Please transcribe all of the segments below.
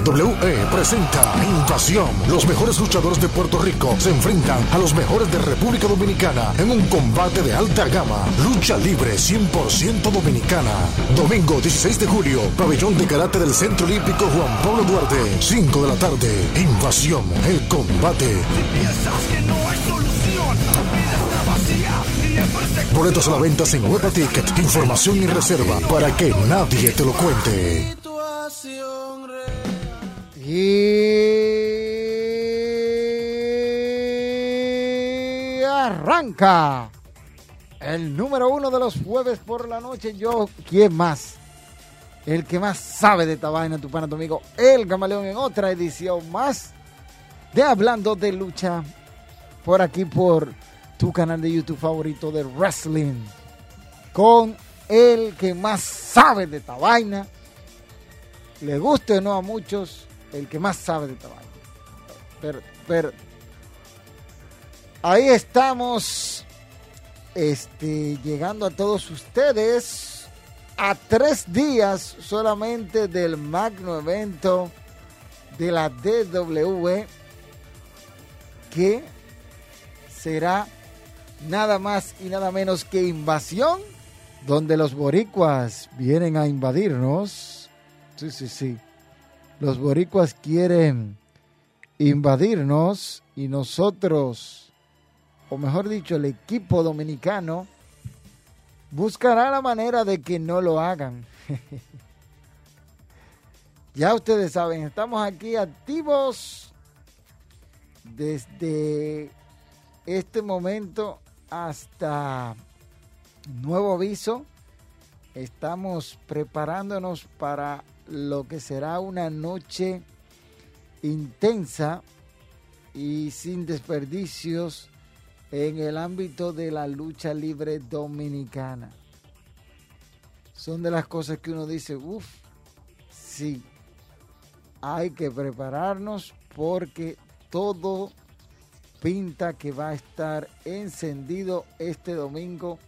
DWE presenta Invasión. Los mejores luchadores de Puerto Rico se enfrentan a los mejores de República Dominicana en un combate de alta gama. Lucha libre 100% dominicana. Domingo 16 de julio, pabellón de karate del Centro Olímpico Juan Pablo Duarte. 5 de la tarde. Invasión, el combate. Boletos a la venta sin Huepa Ticket. Información y reserva para que nadie te lo cuente. Y arranca el número uno de los jueves por la noche. Yo, ¿quién más? El que más sabe de esta vaina, tu pana, tu amigo, el camaleón en otra edición más de Hablando de Lucha por aquí por tu canal de YouTube favorito de Wrestling con el que más sabe de esta vaina. Le guste o no a muchos, el que más sabe de vaina. Pero, pero ahí estamos este, llegando a todos ustedes a tres días solamente del magno evento de la DW que será nada más y nada menos que invasión donde los boricuas vienen a invadirnos. Sí, sí, sí. Los boricuas quieren invadirnos y nosotros, o mejor dicho, el equipo dominicano, buscará la manera de que no lo hagan. ya ustedes saben, estamos aquí activos desde este momento hasta nuevo aviso. Estamos preparándonos para lo que será una noche intensa y sin desperdicios en el ámbito de la lucha libre dominicana. Son de las cosas que uno dice, uff, sí, hay que prepararnos porque todo pinta que va a estar encendido este domingo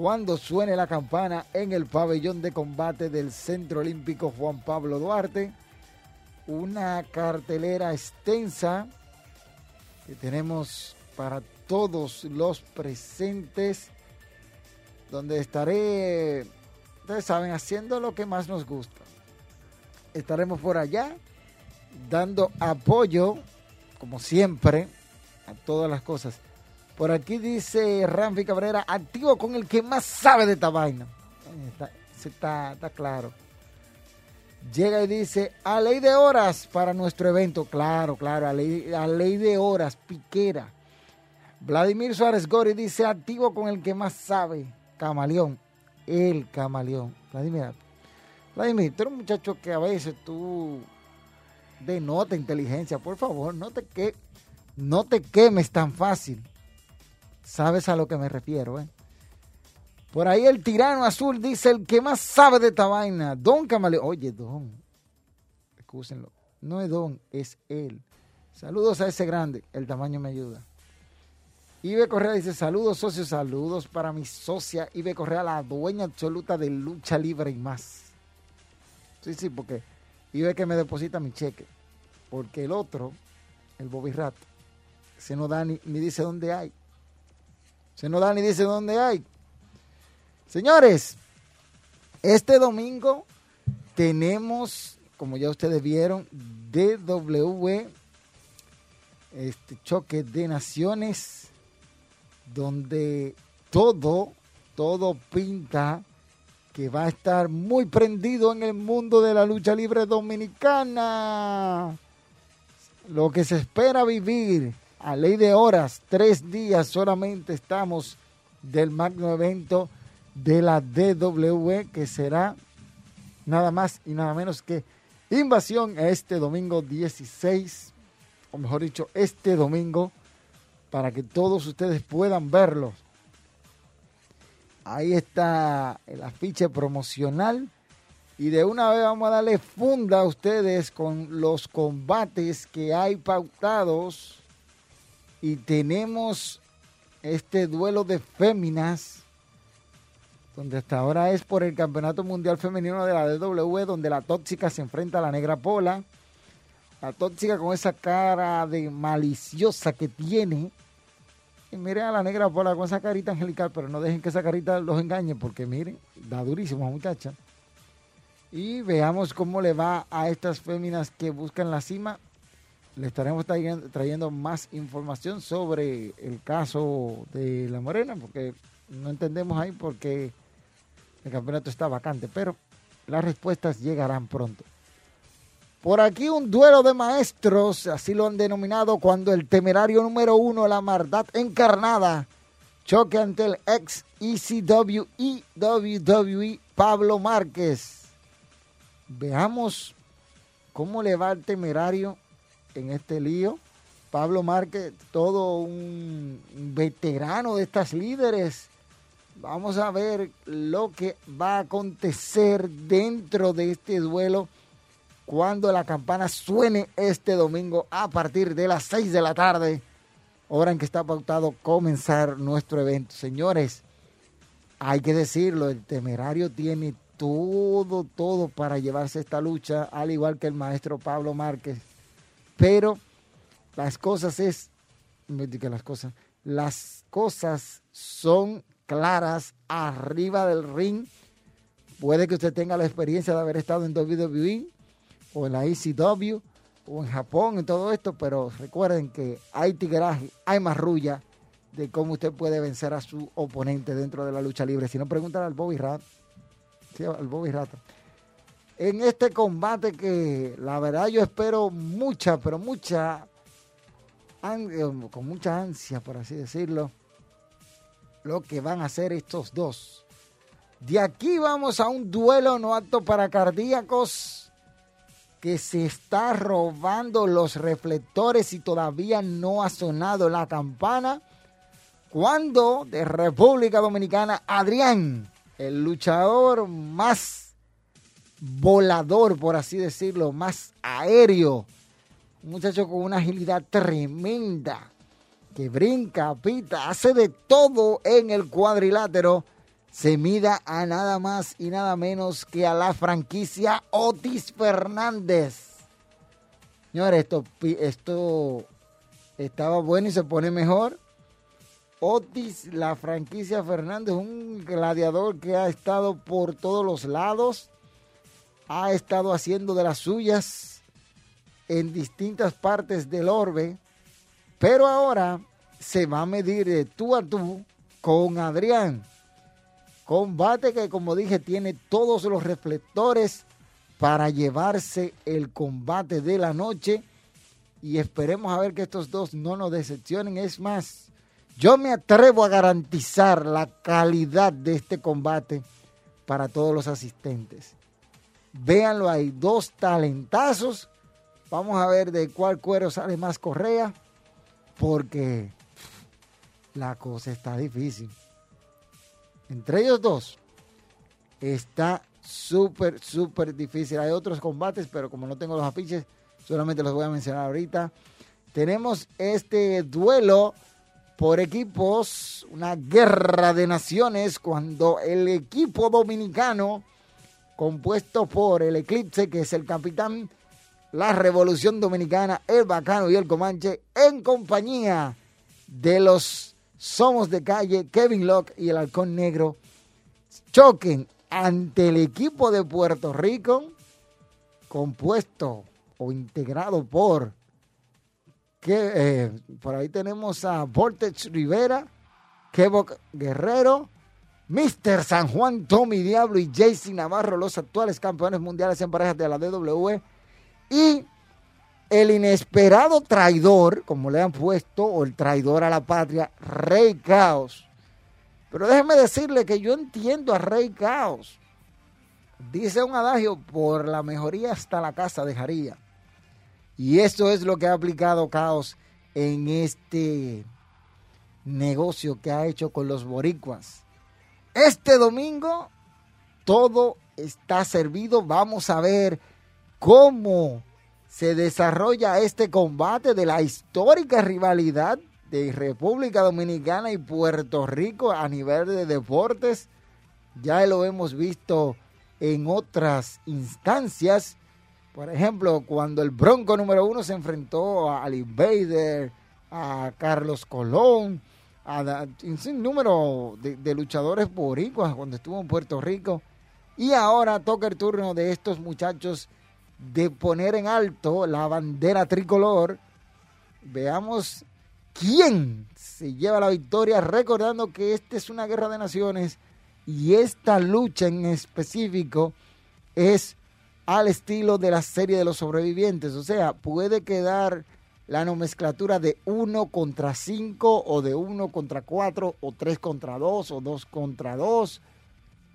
cuando suene la campana en el pabellón de combate del Centro Olímpico Juan Pablo Duarte. Una cartelera extensa que tenemos para todos los presentes, donde estaré, ustedes saben, haciendo lo que más nos gusta. Estaremos por allá dando apoyo, como siempre, a todas las cosas por aquí dice Ramfi Cabrera, activo con el que más sabe de esta vaina. Está, está, claro. Llega y dice, a ley de horas para nuestro evento. Claro, claro, a ley, a ley de horas, piquera. Vladimir Suárez Gori dice, activo con el que más sabe. Camaleón, el camaleón. Vladimir, Vladimir, tú eres un muchacho que a veces tú denota inteligencia. Por favor, no te, que, no te quemes tan fácil. Sabes a lo que me refiero, ¿eh? Por ahí el tirano azul dice el que más sabe de esta vaina. Don Camaleón. Oye, Don. Excúsenlo. No es Don, es él. Saludos a ese grande. El tamaño me ayuda. Ibe Correa dice, saludos socios, saludos para mi socia Ibe Correa, la dueña absoluta de lucha libre y más. Sí, sí, porque Ibe que me deposita mi cheque. Porque el otro, el Bobby Rat, se no da ni, ni dice dónde hay. Se no da ni dice dónde hay. Señores, este domingo tenemos, como ya ustedes vieron, DW, este choque de naciones, donde todo, todo pinta que va a estar muy prendido en el mundo de la lucha libre dominicana. Lo que se espera vivir a ley de horas, tres días solamente estamos del magno evento de la DW que será nada más y nada menos que Invasión este domingo 16, o mejor dicho, este domingo, para que todos ustedes puedan verlo. Ahí está el afiche promocional. Y de una vez vamos a darle funda a ustedes con los combates que hay pautados. Y tenemos este duelo de féminas, donde hasta ahora es por el Campeonato Mundial Femenino de la DW, donde la tóxica se enfrenta a la negra pola. La tóxica con esa cara de maliciosa que tiene. Y miren a la negra pola con esa carita angelical, pero no dejen que esa carita los engañe, porque miren, da durísimo muchacha. Y veamos cómo le va a estas féminas que buscan la cima le estaremos trayendo, más información sobre el caso de la Morena, porque no entendemos ahí porque el campeonato está vacante, pero las respuestas llegarán pronto. Por aquí un duelo de maestros, así lo han denominado, cuando el temerario número uno, la maldad encarnada, choque ante el ex ECW y WWE Pablo Márquez. Veamos cómo le va el temerario en este lío. Pablo Márquez, todo un veterano de estas líderes. Vamos a ver lo que va a acontecer dentro de este duelo cuando la campana suene este domingo a partir de las 6 de la tarde, hora en que está pautado comenzar nuestro evento. Señores, hay que decirlo, el temerario tiene todo, todo para llevarse esta lucha, al igual que el maestro Pablo Márquez pero las cosas es, me que las cosas, las cosas son claras arriba del ring. Puede que usted tenga la experiencia de haber estado en WWE o en la ECW o en Japón y todo esto, pero recuerden que hay tigraje, hay marrulla de cómo usted puede vencer a su oponente dentro de la lucha libre. Si no, preguntan al Bobby Rat, sí, al Bobby Rata en este combate que la verdad yo espero mucha, pero mucha, eh, con mucha ansia, por así decirlo, lo que van a hacer estos dos. De aquí vamos a un duelo no apto para cardíacos que se está robando los reflectores y todavía no ha sonado la campana. Cuando de República Dominicana, Adrián, el luchador más volador, por así decirlo, más aéreo. Un muchacho con una agilidad tremenda, que brinca, pita, hace de todo en el cuadrilátero. Se mida a nada más y nada menos que a la franquicia Otis Fernández. Señores, esto, esto estaba bueno y se pone mejor. Otis, la franquicia Fernández, un gladiador que ha estado por todos los lados ha estado haciendo de las suyas en distintas partes del orbe, pero ahora se va a medir de tú a tú con Adrián. Combate que, como dije, tiene todos los reflectores para llevarse el combate de la noche. Y esperemos a ver que estos dos no nos decepcionen. Es más, yo me atrevo a garantizar la calidad de este combate para todos los asistentes. Véanlo ahí, dos talentazos. Vamos a ver de cuál cuero sale más correa, porque la cosa está difícil. Entre ellos dos está súper, súper difícil. Hay otros combates, pero como no tengo los afiches, solamente los voy a mencionar ahorita. Tenemos este duelo por equipos, una guerra de naciones, cuando el equipo dominicano compuesto por el Eclipse, que es el capitán, la Revolución Dominicana, el Bacano y el Comanche, en compañía de los Somos de Calle, Kevin Locke y el Halcón Negro, choquen ante el equipo de Puerto Rico, compuesto o integrado por, que, eh, por ahí tenemos a Vortex Rivera, Kevok Guerrero, Mr. San Juan, Tommy Diablo y JC Navarro, los actuales campeones mundiales en parejas de la DW. Y el inesperado traidor, como le han puesto, o el traidor a la patria, Rey Caos. Pero déjeme decirle que yo entiendo a Rey Caos. Dice un adagio, por la mejoría hasta la casa dejaría. Y eso es lo que ha aplicado Caos en este negocio que ha hecho con los boricuas. Este domingo todo está servido. Vamos a ver cómo se desarrolla este combate de la histórica rivalidad de República Dominicana y Puerto Rico a nivel de deportes. Ya lo hemos visto en otras instancias. Por ejemplo, cuando el Bronco número uno se enfrentó a Ali Invader, a Carlos Colón, a un número de, de, luchadores boricuas cuando estuvo en Puerto Rico. Y ahora toca el turno de estos muchachos de poner en alto la bandera tricolor. Veamos quién se lleva la victoria, recordando que esta es una guerra de naciones y esta lucha en específico es al estilo de la serie de los sobrevivientes. O sea, puede quedar la nomenclatura de uno contra cinco o de uno contra cuatro o tres contra dos o dos contra dos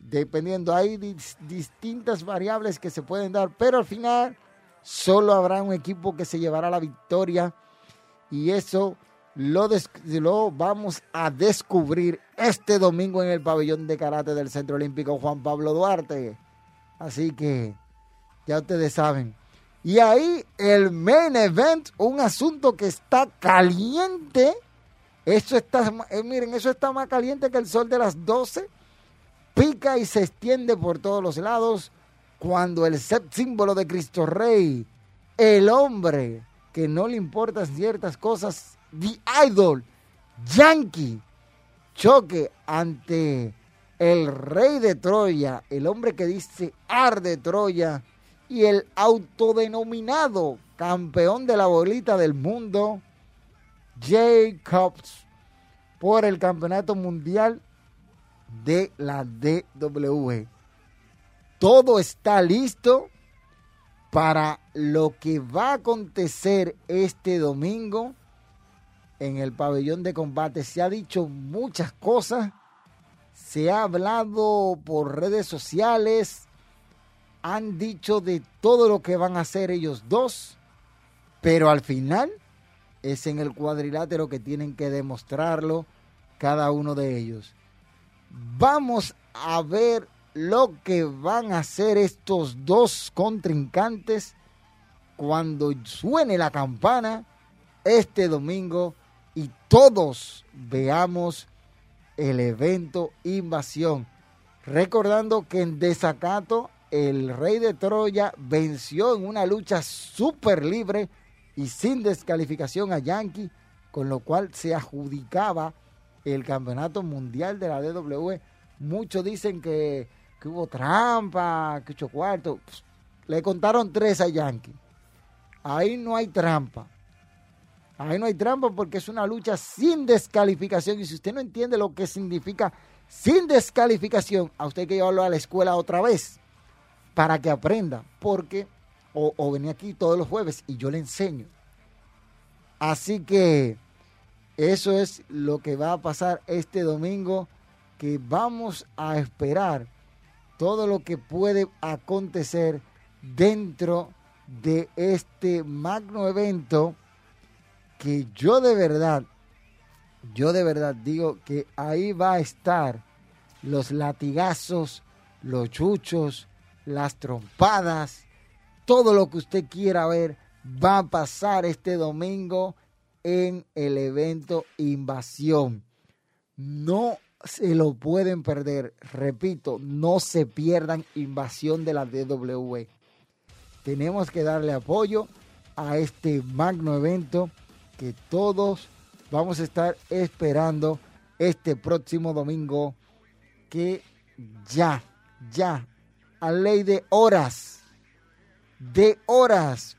dependiendo, hay distintas variables que se pueden dar, pero al final solo habrá un equipo que se llevará la victoria y eso lo, lo vamos a descubrir este domingo en el pabellón de karate del Centro Olímpico Juan Pablo Duarte. Así que ya ustedes saben. Y ahí el main event, un asunto que está caliente. Eso está, eh, miren, eso está más caliente que el sol de las 12 pica y se extiende por todos los lados cuando el símbolo de Cristo Rey, el hombre que no le importan ciertas cosas, the idol, Yankee, choque ante el rey de Troya, el hombre que dice arde Troya, y el autodenominado campeón de la bolita del mundo, Jacobs, por el campeonato mundial de la DW. Todo está listo para lo que va a acontecer este domingo en el pabellón de combate. Se ha dicho muchas cosas, se ha hablado por redes sociales, han dicho de todo lo que van a hacer ellos dos, pero al final es en el cuadrilátero que tienen que demostrarlo cada uno de ellos. Vamos a ver lo que van a hacer estos dos contrincantes cuando suene la campana este domingo y todos veamos el evento Invasión. Recordando que en desacato el rey de Troya venció en una lucha súper libre y sin descalificación a Yankee, con lo cual se adjudicaba el campeonato mundial de la DW. Muchos dicen que, hubo trampa, que ocho cuartos. le contaron tres a Yankee. Ahí no hay trampa. Ahí no hay trampa porque es una lucha sin descalificación. Y si usted no entiende lo que significa sin descalificación, a usted hay que llevarlo a la escuela otra vez para que aprenda. Porque, o, venía aquí todos los jueves y yo le enseño. Así que eso es lo que va a pasar este domingo, que vamos a esperar todo lo que puede acontecer dentro de este magno evento que yo de verdad, yo de verdad digo que ahí va a estar los latigazos, los chuchos, las trompadas, todo lo que usted quiera ver va a pasar este domingo en el evento Invasión. No se lo pueden perder. Repito, no se pierdan Invasión de la DW. Tenemos que darle apoyo a este magno evento que todos vamos a estar esperando este próximo domingo que ya, ya, a ley de horas, de horas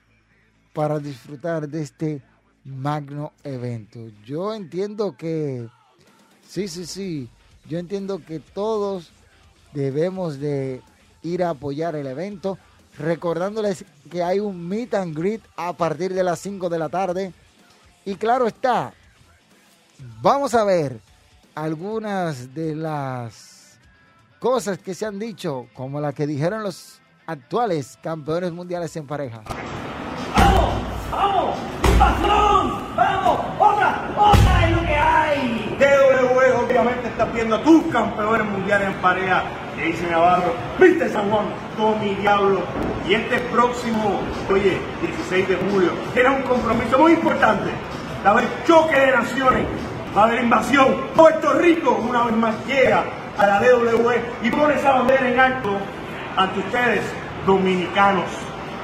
para disfrutar de este magno evento. Yo entiendo que, sí, sí, sí, yo entiendo que todos debemos de ir a apoyar el evento, recordándoles que hay un meet and greet a partir de las 5 de la tarde. Y claro está, vamos a ver algunas de las cosas que se han dicho, como la que dijeron los actuales campeones mundiales en pareja. ¡Vamos! ¡Vamos! ¡Patrón! ¡Vamos! ¡Otra! ¡Otra es lo que hay! DW obviamente está viendo a tus campeones mundiales en pareja. Jason Navarro, Viste San Juan, Tommy Diablo. Y este próximo, oye, 16 de julio, era un compromiso muy importante. Va a haber choque de naciones, va a haber invasión. Puerto Rico una vez más llega a la DW y pone esa bandera en alto ante ustedes, dominicanos.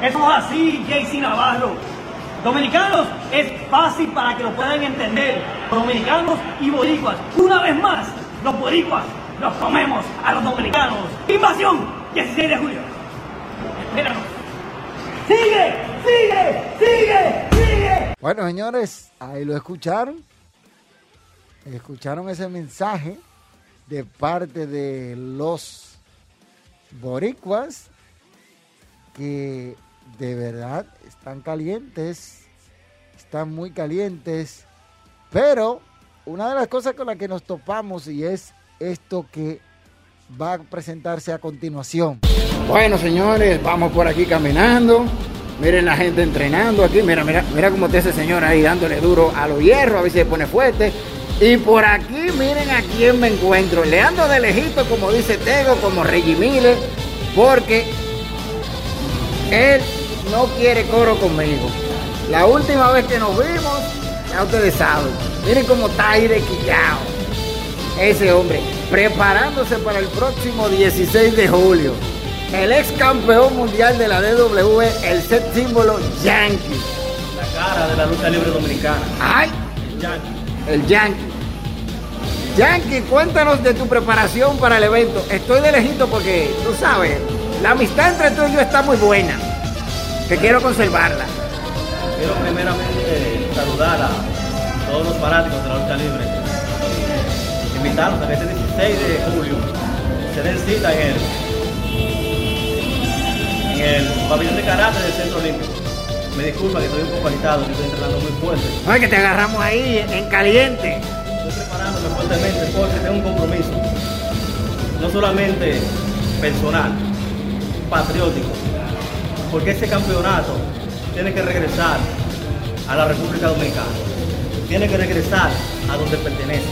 Eso es así, JC Navarro. Dominicanos es fácil para que lo puedan entender. Dominicanos y boricuas. Una vez más, los boricuas los comemos a los dominicanos. Invasión, 16 de julio. Espéranos. Sigue, sigue, sigue, sigue. Bueno, señores, ahí lo escucharon. Escucharon ese mensaje de parte de los boricuas que de verdad están calientes, están muy calientes, pero una de las cosas con las que nos topamos y es esto que va a presentarse a continuación. Bueno, señores, vamos por aquí caminando. Miren la gente entrenando aquí. Mira, mira, mira cómo está ese señor ahí dándole duro a los hierros, a ver si se pone fuerte. Y por aquí, miren a quién me encuentro. Le ando de lejito, como dice Tego, como Reggie Miller, porque él no quiere coro conmigo. La última vez que nos vimos, ya ustedes saben. Miren cómo está ahí de quillao. Ese hombre, preparándose para el próximo 16 de julio. El ex campeón mundial de la DW, el set símbolo Yankee. La cara de la lucha libre dominicana. ¡Ay! Yankee. El Yankee. Yankee, cuéntanos de tu preparación para el evento. Estoy de lejito porque, tú sabes, la amistad entre tú y yo está muy buena. Que quiero conservarla. Quiero primeramente saludar a todos los fanáticos de la lucha libre. Invitarlos a que este 16 de julio se den cita en el, en el pabellón de karate del Centro Olímpico. Me disculpa que estoy un poco agitado, que estoy entrenando muy fuerte. Ay, que te agarramos ahí en caliente. Fuertemente porque tengo un compromiso, no solamente personal, patriótico, porque este campeonato tiene que regresar a la República Dominicana, tiene que regresar a donde pertenece,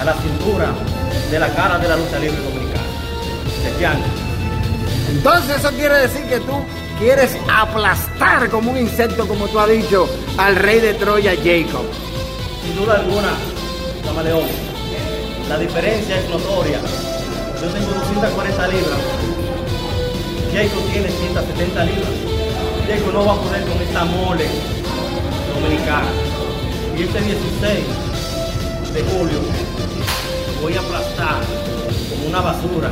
a la cintura de la cara de la lucha libre dominicana, de. Entonces eso quiere decir que tú quieres aplastar como un insecto, como tú has dicho, al rey de Troya, Jacob. Sin duda alguna, Camaleón, la diferencia es notoria. Yo tengo 240 libras, Jacob tiene 170 libras. Jacob no va a poder con esta mole dominicana. Y este 16 de julio voy a aplastar como una basura,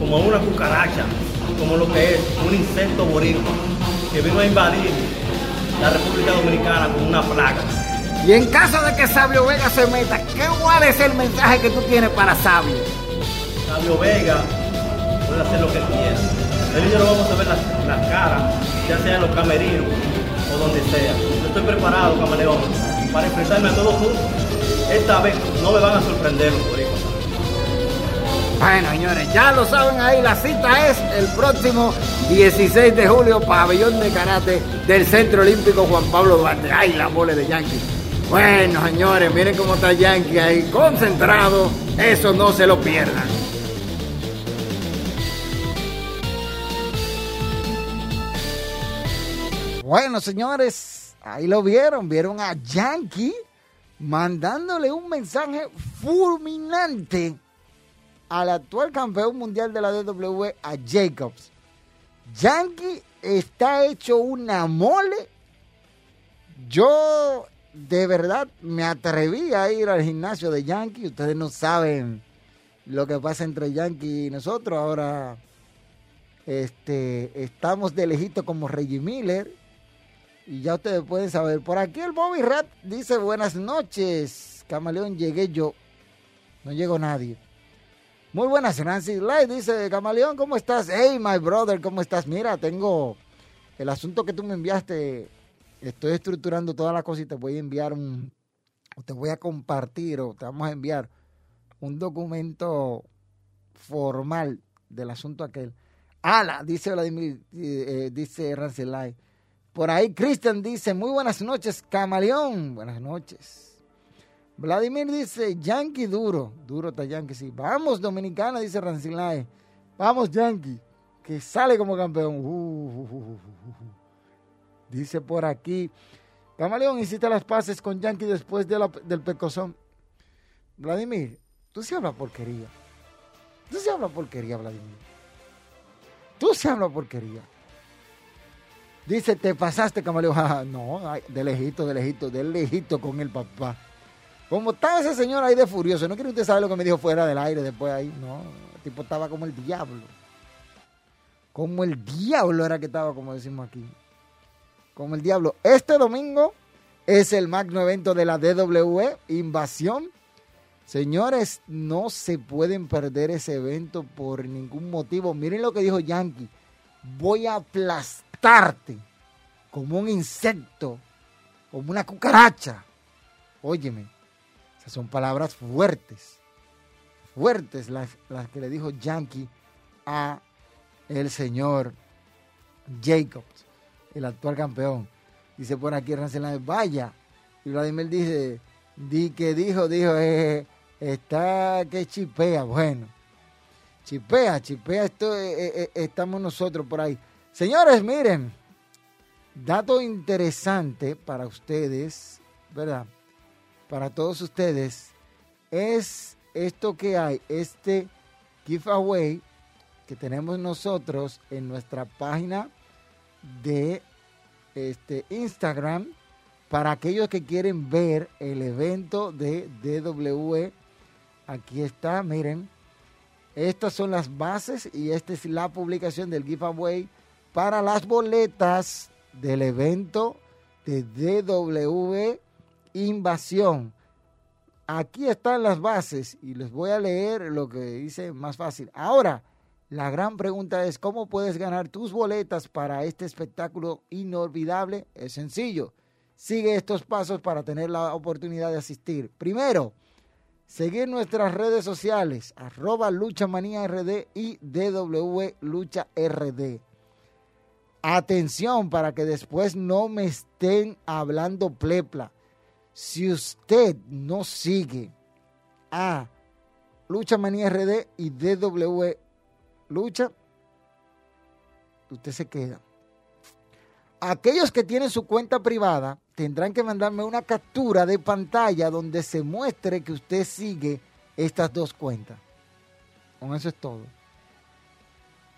como una cucaracha, como lo que es un insecto boricua que vino a invadir la República Dominicana con una plaga. Y en caso de que Sabio Vega se meta, ¿qué cuál es el mensaje que tú tienes para Sabio? Sabio Vega puede hacer lo que quiera. Él y yo lo vamos a ver las, las caras, ya sea en los camerinos o donde sea. Yo estoy preparado, camaleón, para enfrentarme a todos juntos. Esta vez no me van a sorprender los. Bueno, señores, ya lo saben ahí, la cita es el próximo 16 de julio, pabellón de karate del Centro Olímpico Juan Pablo Duarte. Ay, la mole de Yankee. Bueno, señores, miren cómo está Yankee ahí, concentrado. Eso no se lo pierdan. Bueno, señores, ahí lo vieron, vieron a Yankee mandándole un mensaje fulminante al actual campeón mundial de la DW, a Jacobs. Yankee está hecho una mole. Yo de verdad me atreví a ir al gimnasio de Yankee. Ustedes no saben lo que pasa entre Yankee y nosotros. Ahora este, estamos de lejito como Reggie Miller. Y ya ustedes pueden saber. Por aquí el Bobby Rat dice buenas noches. Camaleón, llegué yo. No llegó nadie. Muy buenas, Nancy Light dice, Camaleón, ¿cómo estás? Hey, my brother, ¿cómo estás? Mira, tengo el asunto que tú me enviaste. Estoy estructurando todas las cosas y te voy a enviar un... Te voy a compartir o te vamos a enviar un documento formal del asunto aquel. Ala, dice Vladimir, eh, eh, dice Rancelay. Por ahí Cristian dice, muy buenas noches, camaleón. Buenas noches. Vladimir dice, Yankee duro. Duro está Yankee, sí. Vamos, Dominicana, dice Rancelay. Vamos, Yankee, que sale como campeón. Uh, uh, uh, dice por aquí, Camaleón, hiciste las paces con Yankee después del pecozón. Vladimir, tú sí hablas porquería. Tú sí hablas porquería, Vladimir. Tú sí hablas porquería. Dice, te pasaste, camaleón. no, de lejito, de lejito, de lejito con el papá. Como estaba ese señor ahí de furioso, no quiere usted saber lo que me dijo fuera del aire después ahí. No, el tipo estaba como el diablo. Como el diablo era que estaba, como decimos aquí como el diablo. Este domingo es el magno evento de la DWE, Invasión. Señores, no se pueden perder ese evento por ningún motivo. Miren lo que dijo Yankee. Voy a aplastarte como un insecto, como una cucaracha. Óyeme, esas son palabras fuertes, fuertes las, las que le dijo Yankee a el señor Jacobs el actual campeón. Dice por aquí Rancelán, vaya. Y Vladimir dice, di que dijo, dijo, eh, está que chipea. Bueno, chipea, chipea, esto, eh, eh, estamos nosotros por ahí. Señores, miren, dato interesante para ustedes, ¿verdad? Para todos ustedes, es esto que hay, este giveaway que tenemos nosotros en nuestra página de este, Instagram para aquellos que quieren ver el evento de DWE. Aquí está, miren. Estas son las bases y esta es la publicación del giveaway para las boletas del evento de DW Invasión. Aquí están las bases y les voy a leer lo que dice más fácil. Ahora, la gran pregunta es, ¿cómo puedes ganar tus boletas para este espectáculo inolvidable? Es sencillo. Sigue estos pasos para tener la oportunidad de asistir. Primero, seguir nuestras redes sociales, arroba RD y DW Lucha RD. Atención para que después no me estén hablando plepla. Si usted no sigue a Lucha Manía y DW lucha, usted se queda. Aquellos que tienen su cuenta privada tendrán que mandarme una captura de pantalla donde se muestre que usted sigue estas dos cuentas. Con eso es todo.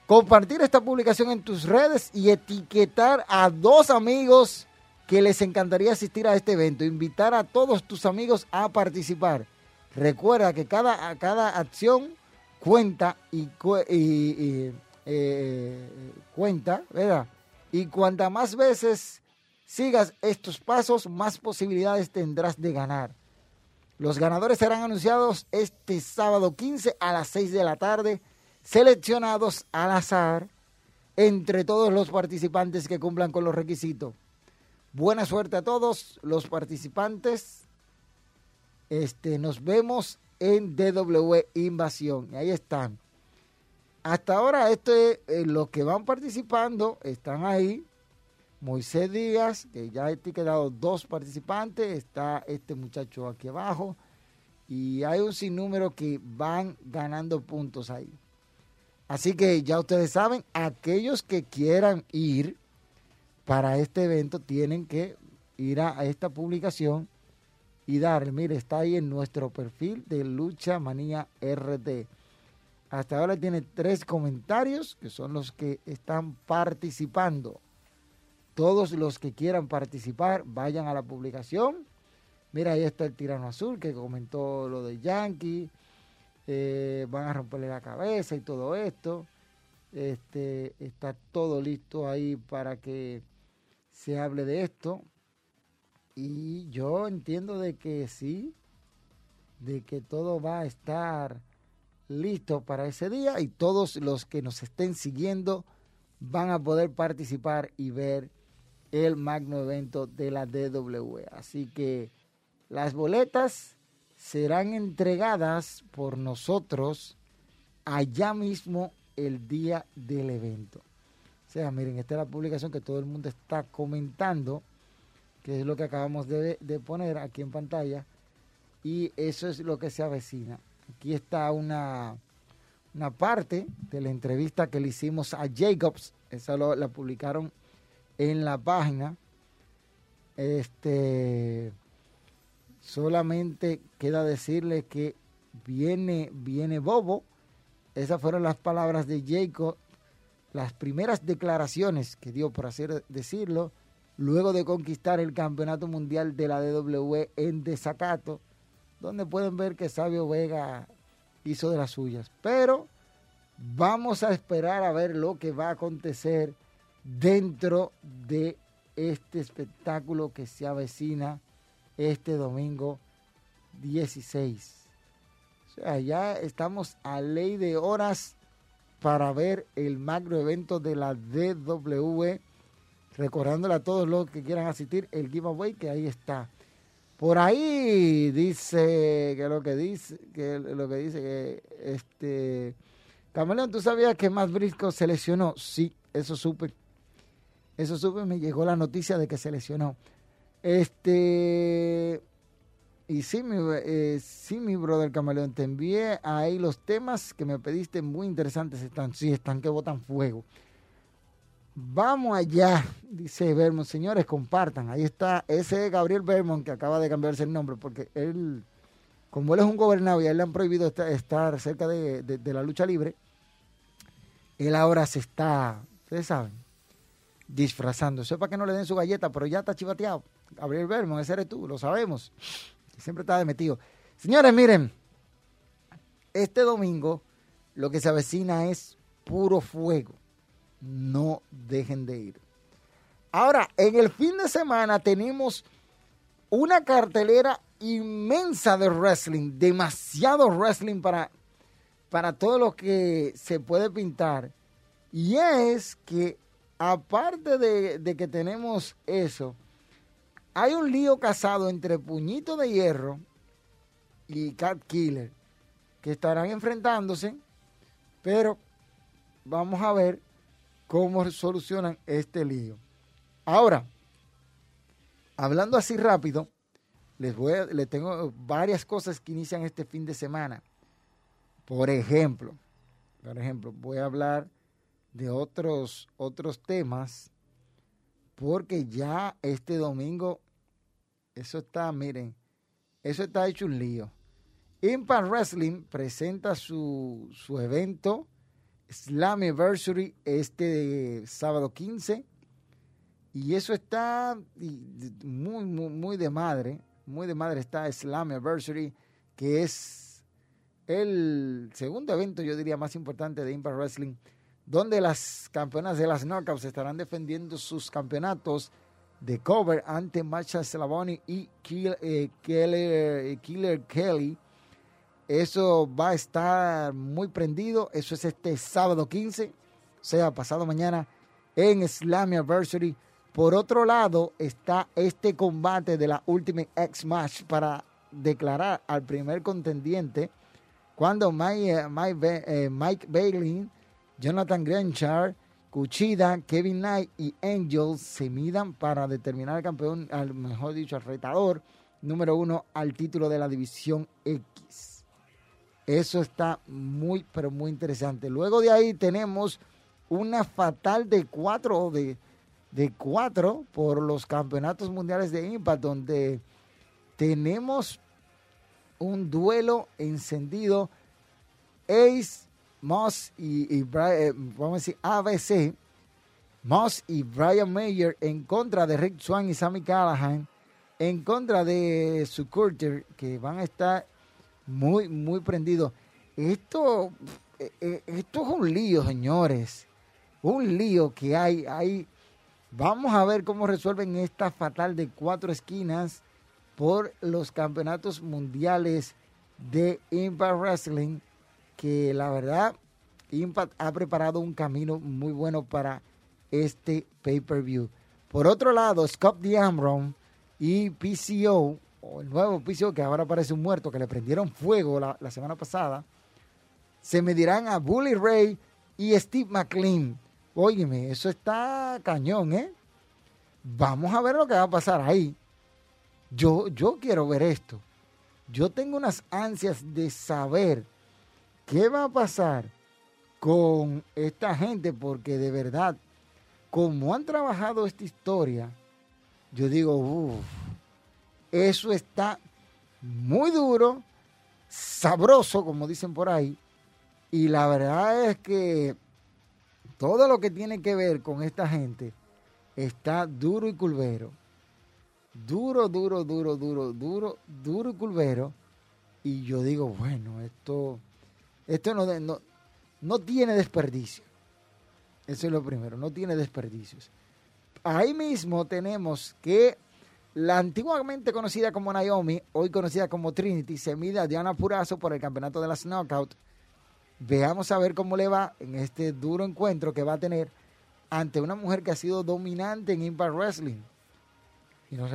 Compartir esta publicación en tus redes y etiquetar a dos amigos que les encantaría asistir a este evento. Invitar a todos tus amigos a participar. Recuerda que cada, cada acción cuenta y, eh, cuenta, ¿verdad? Y cuanta más veces sigas estos pasos, más posibilidades tendrás de ganar. Los ganadores serán anunciados este sábado 15 a las 6 de la tarde, seleccionados al azar entre todos los participantes que cumplan con los requisitos. Buena suerte a todos los participantes. Este, nos vemos en DW Invasión. Y ahí están. Hasta ahora, esto es, eh, los que van participando están ahí. Moisés Díaz, que ya he quedado dos participantes, está este muchacho aquí abajo. Y hay un sinnúmero que van ganando puntos ahí. Así que ya ustedes saben, aquellos que quieran ir para este evento tienen que ir a esta publicación y darle. Mire, está ahí en nuestro perfil de Lucha Manía RD. Hasta ahora tiene tres comentarios que son los que están participando. Todos los que quieran participar, vayan a la publicación. Mira, ahí está el tirano azul que comentó lo de Yankee. Eh, van a romperle la cabeza y todo esto. Este, está todo listo ahí para que se hable de esto. Y yo entiendo de que sí, de que todo va a estar listo para ese día y todos los que nos estén siguiendo van a poder participar y ver el magno evento de la DW. Así que las boletas serán entregadas por nosotros allá mismo el día del evento. O sea, miren, esta es la publicación que todo el mundo está comentando, que es lo que acabamos de, poner aquí en pantalla, y eso es lo que se avecina. Aquí está una, una parte de la entrevista que le hicimos a Jacobs, esa lo- la publicaron en la página. Este solamente queda decirle que viene, viene Bobo. Esas fueron las palabras de Jacob, las primeras declaraciones que dio, por así decirlo, luego de conquistar el campeonato mundial de la DW en desacato, donde pueden ver que Sabio Vega hizo de las suyas. Pero vamos a esperar a ver lo que va a acontecer dentro de este espectáculo que se avecina este domingo 16. O sea, ya estamos a ley de horas para ver el macro evento de la DW. Recordándole a todos los que quieran asistir el giveaway que ahí está. Por ahí dice que lo que dice que lo que dice que este Camaleón, ¿tú sabías que Más Brisco se lesionó? Sí, eso supe. Eso supe, me llegó la noticia de que se lesionó. Este. Y sí, mi, eh, sí, mi brother Camaleón, te envié ahí los temas que me pediste muy interesantes. Están, sí, están que botan fuego. Vamos allá, dice Vermont. Señores, compartan. Ahí está ese Gabriel Vermont que acaba de cambiarse el nombre porque él, como él es un gobernado y a él le han prohibido estar, cerca de, la lucha libre, él ahora se está, ustedes saben, disfrazando. Sepa que no le den su galleta, pero ya está chivateado. Gabriel Vermont, ese eres tú, lo sabemos. Siempre está metido. Señores, miren, este domingo lo que se avecina es puro fuego. No dejen de ir. Ahora, en el fin de semana tenemos una cartelera inmensa de wrestling, demasiado wrestling para, para todo lo que se puede pintar. Y es que, aparte de, de que tenemos eso, hay un lío casado entre Puñito de Hierro y Cat Killer que estarán enfrentándose, pero vamos a ver cómo solucionan este lío. Ahora, hablando así rápido, les voy a- les tengo varias cosas que inician este fin de semana. Por ejemplo, por ejemplo, voy a hablar de otros otros temas porque ya este domingo eso está, miren, eso está hecho un lío. Impact Wrestling presenta su, su evento Slammiversary este sábado 15 y eso está muy, muy, muy de madre, muy de madre está Slammiversary que es el segundo evento yo diría más importante de Impact Wrestling donde las campeonas de las Knockouts estarán defendiendo sus campeonatos de cover ante Masha Slavoni y eh, Killer, Killer Kelly. Eso va a estar muy prendido. Eso es este sábado 15, o sea, pasado mañana en Slammiversary. Por otro lado, está este combate de la Ultimate X Match para declarar al primer contendiente cuando Mike, eh, eh, Mike Bailey, Jonathan Granchard, Kuchida, Kevin Knight y Angel se midan para determinar al campeón, al mejor dicho, al retador número uno al título de la división X. Eso está muy, pero muy interesante. Luego de ahí tenemos una fatal de cuatro, de, de cuatro por los campeonatos mundiales de Impact, donde tenemos un duelo encendido. Ace, Moss y, y Bri- eh, vamos a decir ABC, Moss y Brian Mayer en contra de Rick Swan y Sammy Callahan, en contra de Sukurter, que van a estar muy, muy prendidos. Esto, eh, eh, esto es un lío, señores. Un lío que hay, hay. Vamos a ver cómo resuelven esta fatal de cuatro esquinas por los campeonatos mundiales de Impact Wrestling, que la verdad Impact ha preparado un camino muy bueno para este pay-per-view. Por otro lado, Scott D'Amron y PCO o el nuevo piso que ahora parece un muerto, que le prendieron fuego la, semana pasada, se medirán a Bully Ray y Steve McLean. Óyeme, eso está cañón, ¿eh? Vamos a ver lo que va a pasar ahí. Yo, yo quiero ver esto. Yo tengo unas ansias de saber qué va a pasar con esta gente, porque de verdad, como han trabajado esta historia, yo digo, uff, eso está muy duro, sabroso, como dicen por ahí, y la verdad es que todo lo que tiene que ver con esta gente está duro y culvero. Duro, duro, duro, duro, duro, duro y culvero. Y yo digo, bueno, esto, esto no, no, no tiene desperdicio. Eso es lo primero, no tiene desperdicios. Ahí mismo tenemos que la antiguamente conocida como Naomi, hoy conocida como Trinity, se mide a Diana Purazo por el campeonato de las Knockout. Veamos a ver cómo le va en este duro encuentro que va a tener ante una mujer que ha sido dominante en Impact Wrestling. Y nos,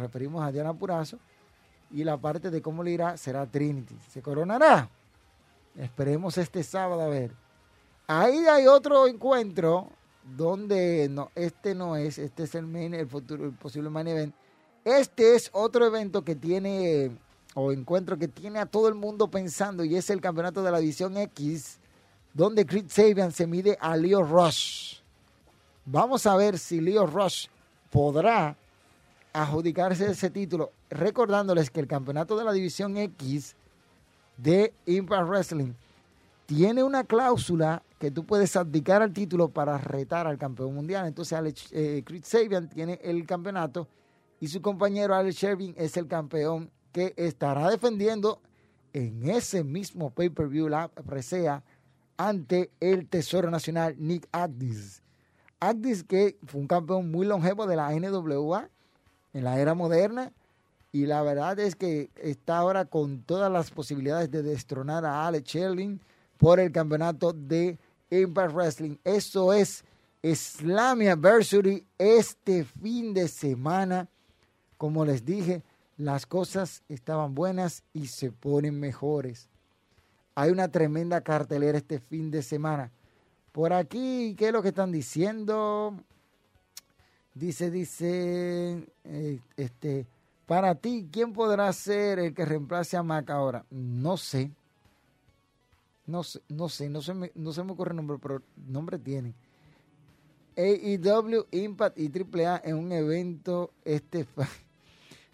referimos a Diana Purazo. Y la parte de cómo le irá será Trinity. ¿Se coronará? Esperemos este sábado a ver. Ahí hay otro encuentro donde no, este no es, este es el main, el futuro, el posible main event. Este es otro evento que tiene, o encuentro que tiene a todo el mundo pensando, y es el campeonato de la División X, donde Chris Sabian se mide a Leo Rush. Vamos a ver si Leo Rush podrá adjudicarse ese título, recordándoles que el campeonato de la División X de Impact Wrestling tiene una cláusula que tú puedes abdicar al título para retar al campeón mundial. Entonces, eh, Chris Sabian tiene el campeonato y su compañero Alex Shervin es el campeón que estará defendiendo en ese mismo pay-per-view la presea ante el Tesoro Nacional Nick Agdis. Agdis que fue un campeón muy longevo de la NWA en la era moderna y la verdad es que está ahora con todas las posibilidades de destronar a Alex Shervin por el campeonato de Impact Wrestling. Eso es Slammiversary este fin de semana. Como les dije, las cosas estaban buenas y se ponen mejores. Hay una tremenda cartelera este fin de semana. Por aquí, ¿qué es lo que están diciendo? Dice, dice, eh, este, para ti, ¿quién podrá ser el que reemplace a Mac ahora? No sé. No sé, no sé, no se me, ocurre el nombre, pero nombre tiene. AEW, Impact y AAA en un evento este,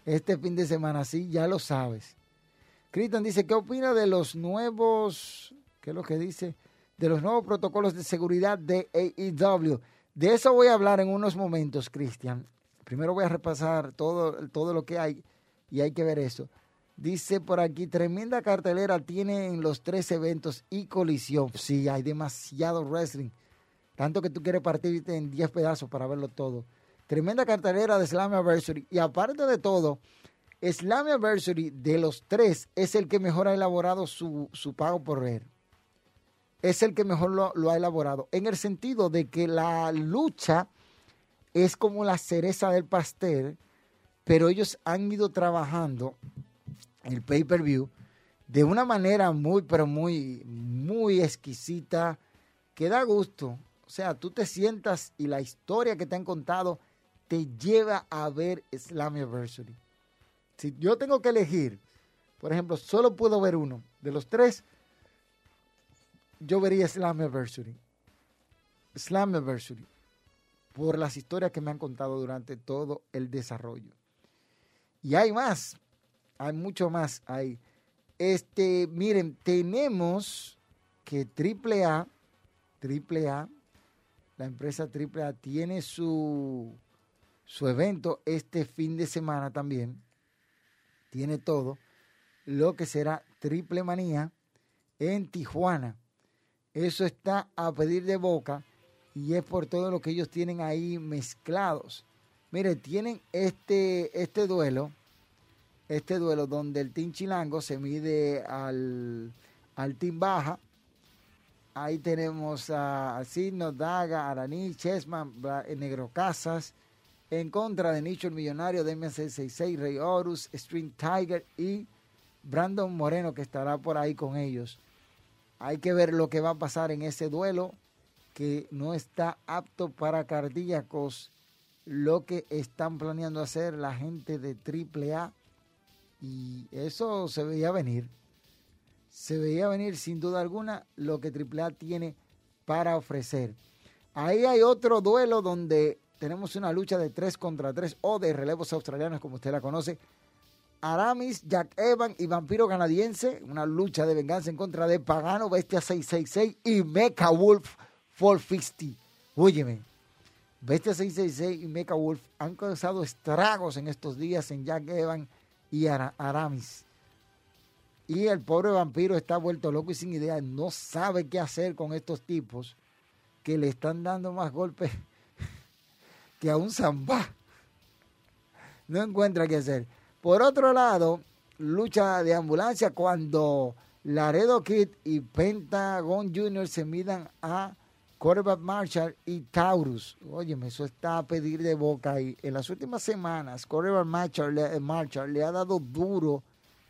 este fin de semana, sí, ya lo sabes. Cristian dice, ¿qué opina de los nuevos, qué es lo que dice? De los nuevos protocolos de seguridad de AEW. De eso voy a hablar en unos momentos, Cristian. Primero voy a repasar todo, todo lo que hay y hay que ver eso. Dice por aquí, tremenda cartelera tiene en los tres eventos y colisión. Sí, hay demasiado wrestling. Tanto que tú quieres partirte en 10 pedazos para verlo todo. Tremenda cartelera de Slammiversary. Y aparte de todo, Slammiversary de los tres es el que mejor ha elaborado su, su pago por ver. Es el que mejor lo, lo ha elaborado. En el sentido de que la lucha es como la cereza del pastel, pero ellos han ido trabajando el pay-per-view de una manera muy, pero muy, muy exquisita, que da gusto. O sea, tú te sientas y la historia que te han contado te lleva a ver Slammiversary. Si yo tengo que elegir, por ejemplo, solo puedo ver uno de los tres, yo vería Slammiversary. Slammiversary. Por las historias que me han contado durante todo el desarrollo. Y hay más, hay mucho más ahí. Este, miren, tenemos que AAA, AAA, la empresa AAA tiene su, su evento este fin de semana también. Tiene todo. Lo que será Triple Manía en Tijuana. Eso está a pedir de boca y es por todo lo que ellos tienen ahí mezclados. Mire, tienen este, este duelo este duelo donde el Team Chilango se mide al, al Team Baja. Ahí tenemos a Signo, Daga, Araní, Chessman, eh, Negro Casas, en contra de Nicho el Millonario, Demian 666, Rey Horus, String Tiger y Brandon Moreno que estará por ahí con ellos. Hay que ver lo que va a pasar en ese duelo que no está apto para cardíacos lo que están planeando hacer la gente de AAA y eso se veía venir. Se veía venir sin duda alguna lo que AAA tiene para ofrecer. Ahí hay otro duelo donde tenemos una lucha de 3 contra 3 o de relevos australianos, como usted la conoce. Aramis, Jack Evan y Vampiro Canadiense, una lucha de venganza en contra de Pagano, Bestia 666 y Mecha Wolf 450. Óyeme, Bestia 666 y Mecha Wolf han causado estragos en estos días en Jack Evan y Aramis. Y el pobre vampiro está vuelto loco y sin idea, no sabe qué hacer con estos tipos que le están dando más golpes que a un zambá. No encuentra qué hacer. Por otro lado, lucha de ambulancia cuando Laredo Kid y Pentagon Jr. se midan a Corbett Marshall y Taurus. Óyeme, eso está a pedir de boca. Y en las últimas semanas, Corbett Marshall, Marshall le ha dado duro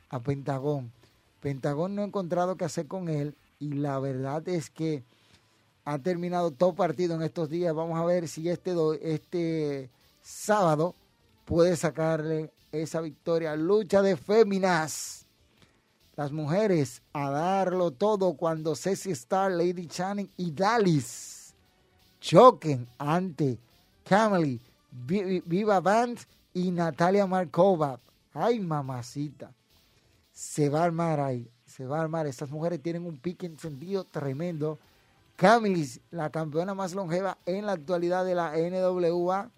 a Pentagon. Pentagon no ha encontrado qué hacer con él y la verdad es que ha terminado todo partido en estos días. Vamos a ver si este, este sábado puede sacarle esa victoria. Lucha de féminas. Las mujeres a darlo todo cuando Ceci Star, Lady Channing y Dallas choquen ante Camely, Viva Band y Natalia Markova. Ay, mamacita. Se va a armar ahí. Se va a armar. Estas mujeres tienen un pique encendido tremendo Camilis, la campeona más longeva en la actualidad de la NWA,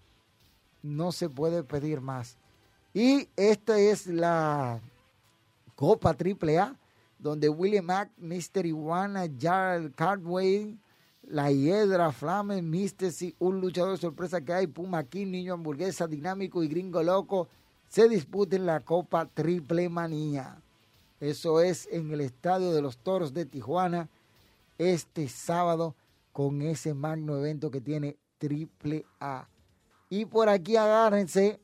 no se puede pedir más. Y esta es la Copa AAA, donde William Mack, Mr. Iwana, Jarl Cartway, La Hiedra, Flame, Mystery, un luchador sorpresa que hay, Puma King, Niño Hamburguesa, Dinámico y Gringo Loco, se disputen la Copa Triple Manía. Eso es en el Estadio de los Toros de Tijuana este sábado con ese magno evento que tiene Triple A. Y por aquí agárrense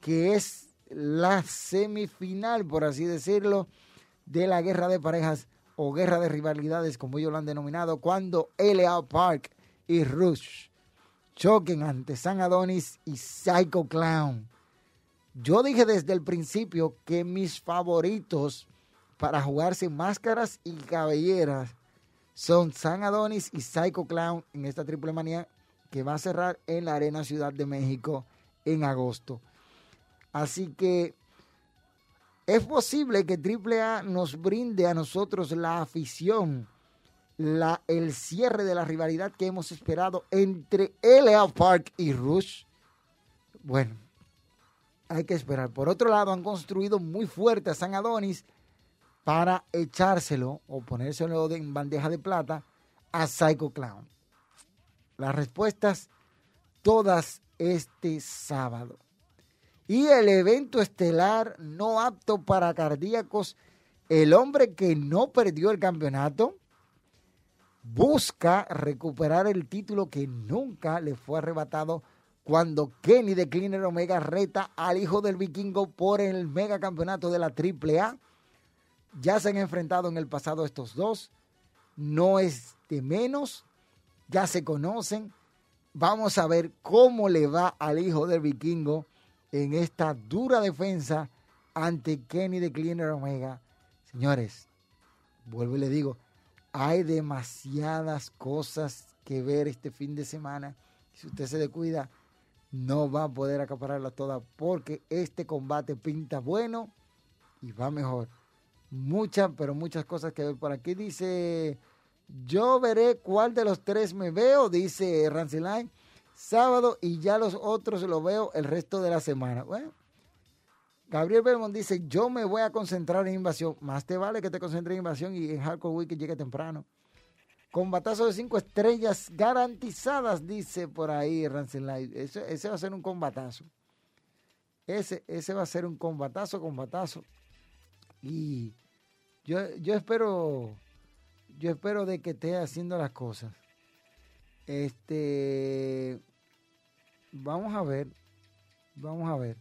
que es la semifinal, por así decirlo, de la guerra de parejas o guerra de rivalidades, como ellos lo han denominado, cuando L.A. Park y Rush choquen ante San Adonis y Psycho Clown. Yo dije desde el principio que mis favoritos para jugarse máscaras y cabelleras son San Adonis y Psycho Clown en esta triple manía que va a cerrar en la Arena Ciudad de México en agosto. Así que es posible que AAA nos brinde a nosotros la afición, la, el cierre de la rivalidad que hemos esperado entre LA Park y Rush. Bueno, hay que esperar. Por otro lado, han construido muy fuerte a San Adonis para echárselo o ponérselo en bandeja de plata a Psycho Clown? Las respuestas todas este sábado. Y el evento estelar no apto para cardíacos, el hombre que no perdió el campeonato, busca recuperar el título que nunca le fue arrebatado cuando Kenny de Cleaner Omega reta al hijo del vikingo por el mega campeonato de la AAA ya se han enfrentado en el pasado estos dos. No es de menos. Ya se conocen. Vamos a ver cómo le va al hijo del vikingo en esta dura defensa ante Kenny de Cleaner Omega. Señores, vuelvo y le digo, hay demasiadas cosas que ver este fin de semana. Si usted se descuida, no va a poder acapararlas todas porque este combate pinta bueno y va mejor muchas, pero muchas cosas que ver por aquí. Dice, yo veré cuál de los tres me veo, dice Rancilay, sábado y ya los otros lo veo el resto de la semana. Bueno, Gabriel Belmont dice, yo me voy a concentrar en invasión. Más te vale que te concentres en invasión y en Hardcore Week llegue temprano. Combatazo de cinco estrellas garantizadas, dice por ahí Rancilay. Ese, ese va a ser un combatazo. Ese, ese va a ser un combatazo, combatazo. Y yo, yo espero, yo espero de que esté haciendo las cosas. Este, vamos a ver, Vamos a ver.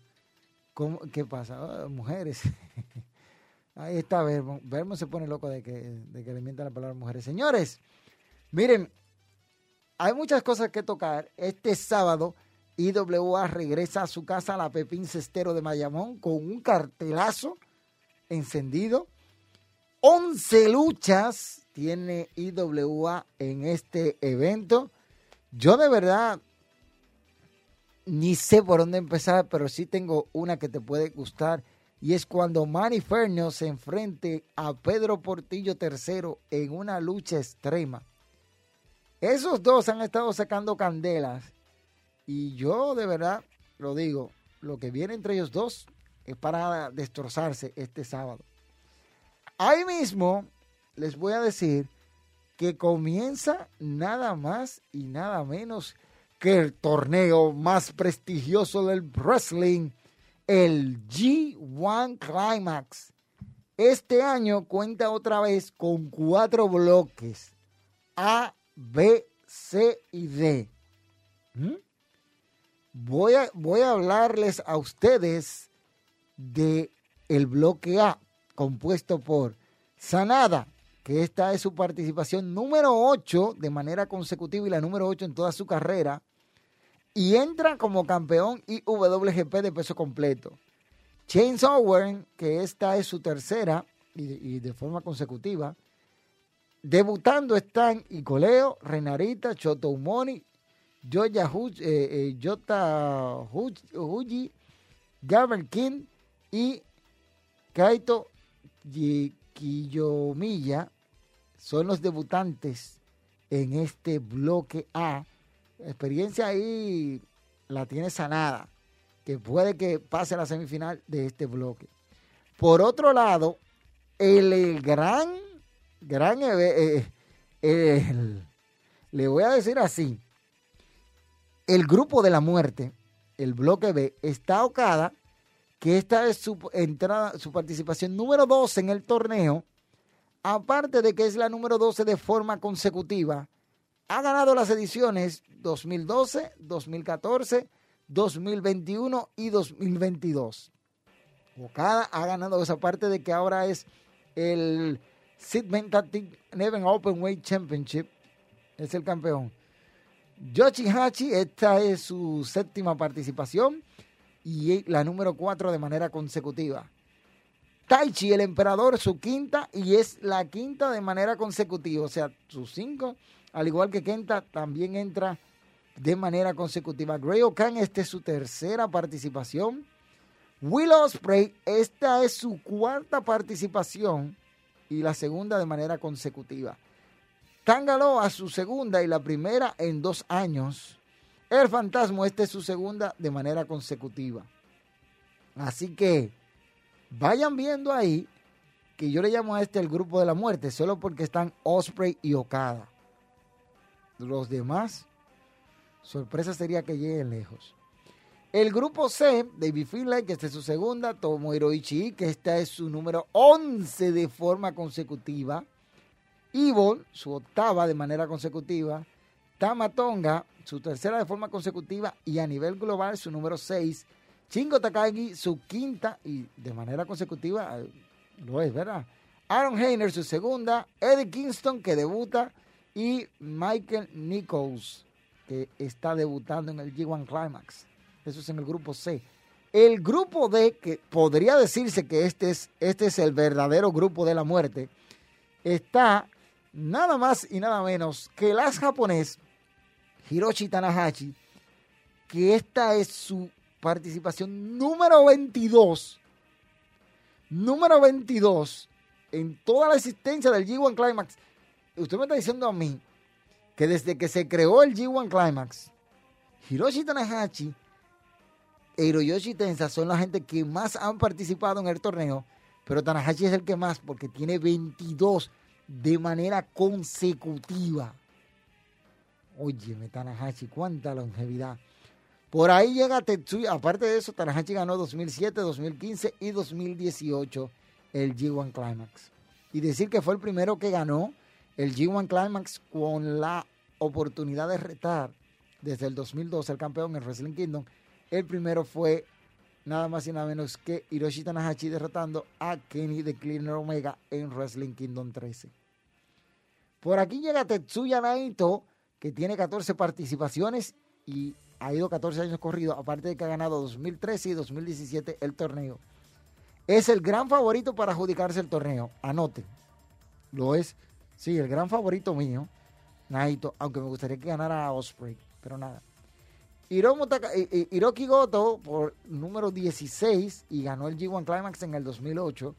¿Cómo, ¿Qué pasa? Ah, mujeres. Ahí está Vermo. Vermo se pone loco de que, de que le mienta la palabra mujeres. Señores, miren, hay muchas cosas que tocar. Este sábado, IWA regresa a su casa, a la Pepín Cestero de Mayamón, con un cartelazo encendido. 11 luchas tiene IWA en este evento. Yo de verdad ni sé por dónde empezar, pero sí tengo una que te puede gustar. Y es cuando Manny Fernio se enfrente a Pedro Portillo III en una lucha extrema. Esos dos han estado sacando candelas. Y yo de verdad lo digo, lo que viene entre ellos dos es para destrozarse este sábado. Ahí mismo les voy a decir que comienza nada más y nada menos que el torneo más prestigioso del wrestling, el G1 Climax. Este año cuenta otra vez con cuatro bloques, A, B, C y D. ¿Mm? Voy, a, voy a hablarles a ustedes de el bloque A, compuesto por Sanada, que esta es su participación número 8 de manera consecutiva y la número 8 en toda su carrera y entra como campeón IWGP de peso completo. James Owen, que esta es su tercera y de, forma consecutiva. Debutando están Icoleo, Renarita, Choto Umoni, Yoya eh, eh, Jota Huji, Gabriel King y Kaito Kiyomiya son los debutantes en este bloque A experiencia ahí la tiene sanada, que puede que pase a la semifinal de este bloque. Por otro lado, el, gran, gran, eh, le voy a decir así, el grupo de la muerte, el bloque B, está Okada, que esta es su entrada, su participación número 12 en el torneo, aparte de que es la número 12 de forma consecutiva, ha ganado las ediciones 2012, 2014, 2021 y 2022. Okada ha ganado esa parte de que ahora es el Sid Neven Open Weight Championship. Es el campeón. Yoshi Hachi, esta es su séptima participación y la número cuatro de manera consecutiva. Taichi, el emperador, su quinta y es la quinta de manera consecutiva. O sea, sus cinco al igual que Kenta, también entra de manera consecutiva. Gray O'Kan, esta es su tercera participación. Will Ospreay, esta es su cuarta participación y la segunda de manera consecutiva. a su segunda y la primera en dos años. El Fantasma, esta es su segunda de manera consecutiva. Así que vayan viendo ahí que yo le llamo a este el grupo de la muerte, solo porque están Osprey y Okada. Los demás, sorpresa sería que lleguen lejos. El grupo C, David Finlay, que esta es su segunda, Tomohiro Ichii, que esta es su número 11 de forma consecutiva. Evil, su octava de manera consecutiva. Tamatonga, su tercera de forma consecutiva y a nivel global su número 6. Chingo Takagi, su quinta y de manera consecutiva, lo es, ¿verdad? Aaron Heiner, su segunda. Eddie Kingston, que debuta y Michael Nichols, que está debutando en el G1 Climax. Eso es en el grupo C. El grupo D, que podría decirse que este es, este es el verdadero grupo de la muerte, está nada más y nada menos que el as japonés Hiroshi Tanahashi, que esta es su participación número 22, número 22 en toda la existencia del G1 Climax usted me está diciendo a mí que desde que se creó el G1 Climax, Hiroshi Tanahashi e Hiroyoshi Tensa son la gente que más han participado en el torneo, pero Tanahashi es el que más porque tiene 22 de manera consecutiva. Óyeme, Tanahashi, cuánta longevidad. Por ahí llega Tetsuya. Aparte de eso, Tanahashi ganó 2007, 2015 y 2018 el G1 Climax. Y decir que fue el primero que ganó el G1 Climax con la oportunidad de retar desde el 2012 al campeón en Wrestling Kingdom El primero fue nada más y nada menos que Hiroshi Tanahashi derrotando a Kenny de Cleaner Omega en Wrestling Kingdom 13. Por aquí llega Tetsuya Naito, que tiene 14 participaciones y ha ido 14 años corrido, aparte de que ha ganado 2013 y 2017 el torneo. Es el gran favorito para adjudicarse el torneo. Anote. Lo es. Sí, el gran favorito mío. Naito, aunque me gustaría que ganara a Osprey, pero nada. Hiroki Goto por número 16 y ganó el G1 Climax en el 2008.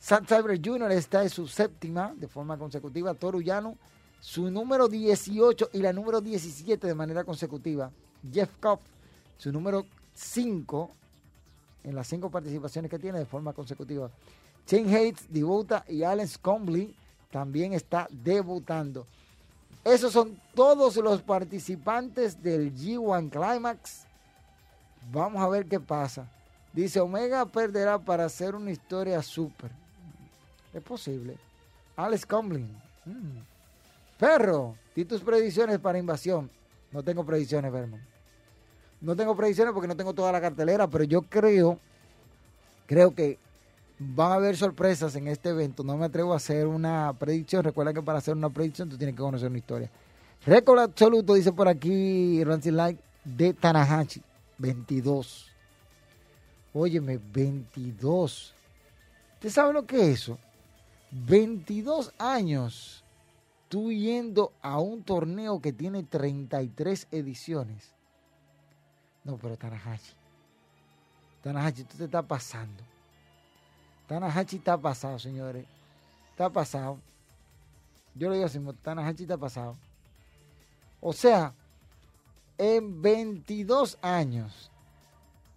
Zack Cyber Jr. está en su séptima de forma consecutiva. Toru Yano, su número 18 y la número 17 de manera consecutiva. Jeff Kopp, su número 5 en las cinco participaciones que tiene de forma consecutiva. Shane Hates debuta y Allen Scombley también está debutando. Esos son todos los participantes del G1 Climax. Vamos a ver qué pasa. Dice, Omega perderá para hacer una historia súper. Es posible. Alex Comlin. Mm. Perro, di tus predicciones para invasión. No tengo predicciones, Vermont. No tengo predicciones porque no tengo toda la cartelera, pero yo creo, creo que van a haber sorpresas en este evento. No me atrevo a hacer una predicción. Recuerda que para hacer una predicción tú tienes que conocer una historia. Récord absoluto, dice por aquí Rancy Light, de Tanahashi. 22. Óyeme, 22. ¿Usted sabe lo que es eso? 22 años tú yendo a un torneo que tiene 33 ediciones. No, pero Tanahashi. Tanahashi, tú te está pasando. Tanahashi está pasado, señores. Está pasado. Yo lo digo así, Tanahashi está pasado. O sea, en 22 años,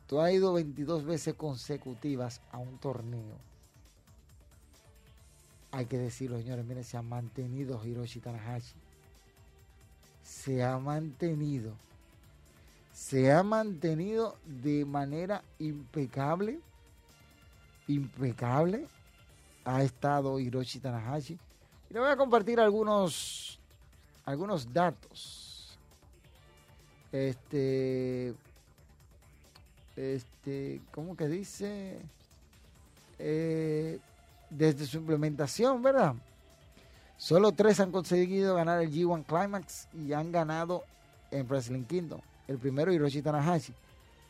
tú has ido 22 veces consecutivas a un torneo. Hay que decirlo, señores, miren, se ha mantenido Hiroshi Tanahashi. Se ha mantenido. Se ha mantenido de manera impecable impecable ha estado Hiroshi Tanahashi. Y le voy a compartir algunos, algunos datos. Este, este, ¿cómo que dice? Eh, desde su implementación, ¿verdad? Solo tres han conseguido ganar el G1 Climax y han ganado en Wrestling Kingdom. El primero Hiroshi Tanahashi,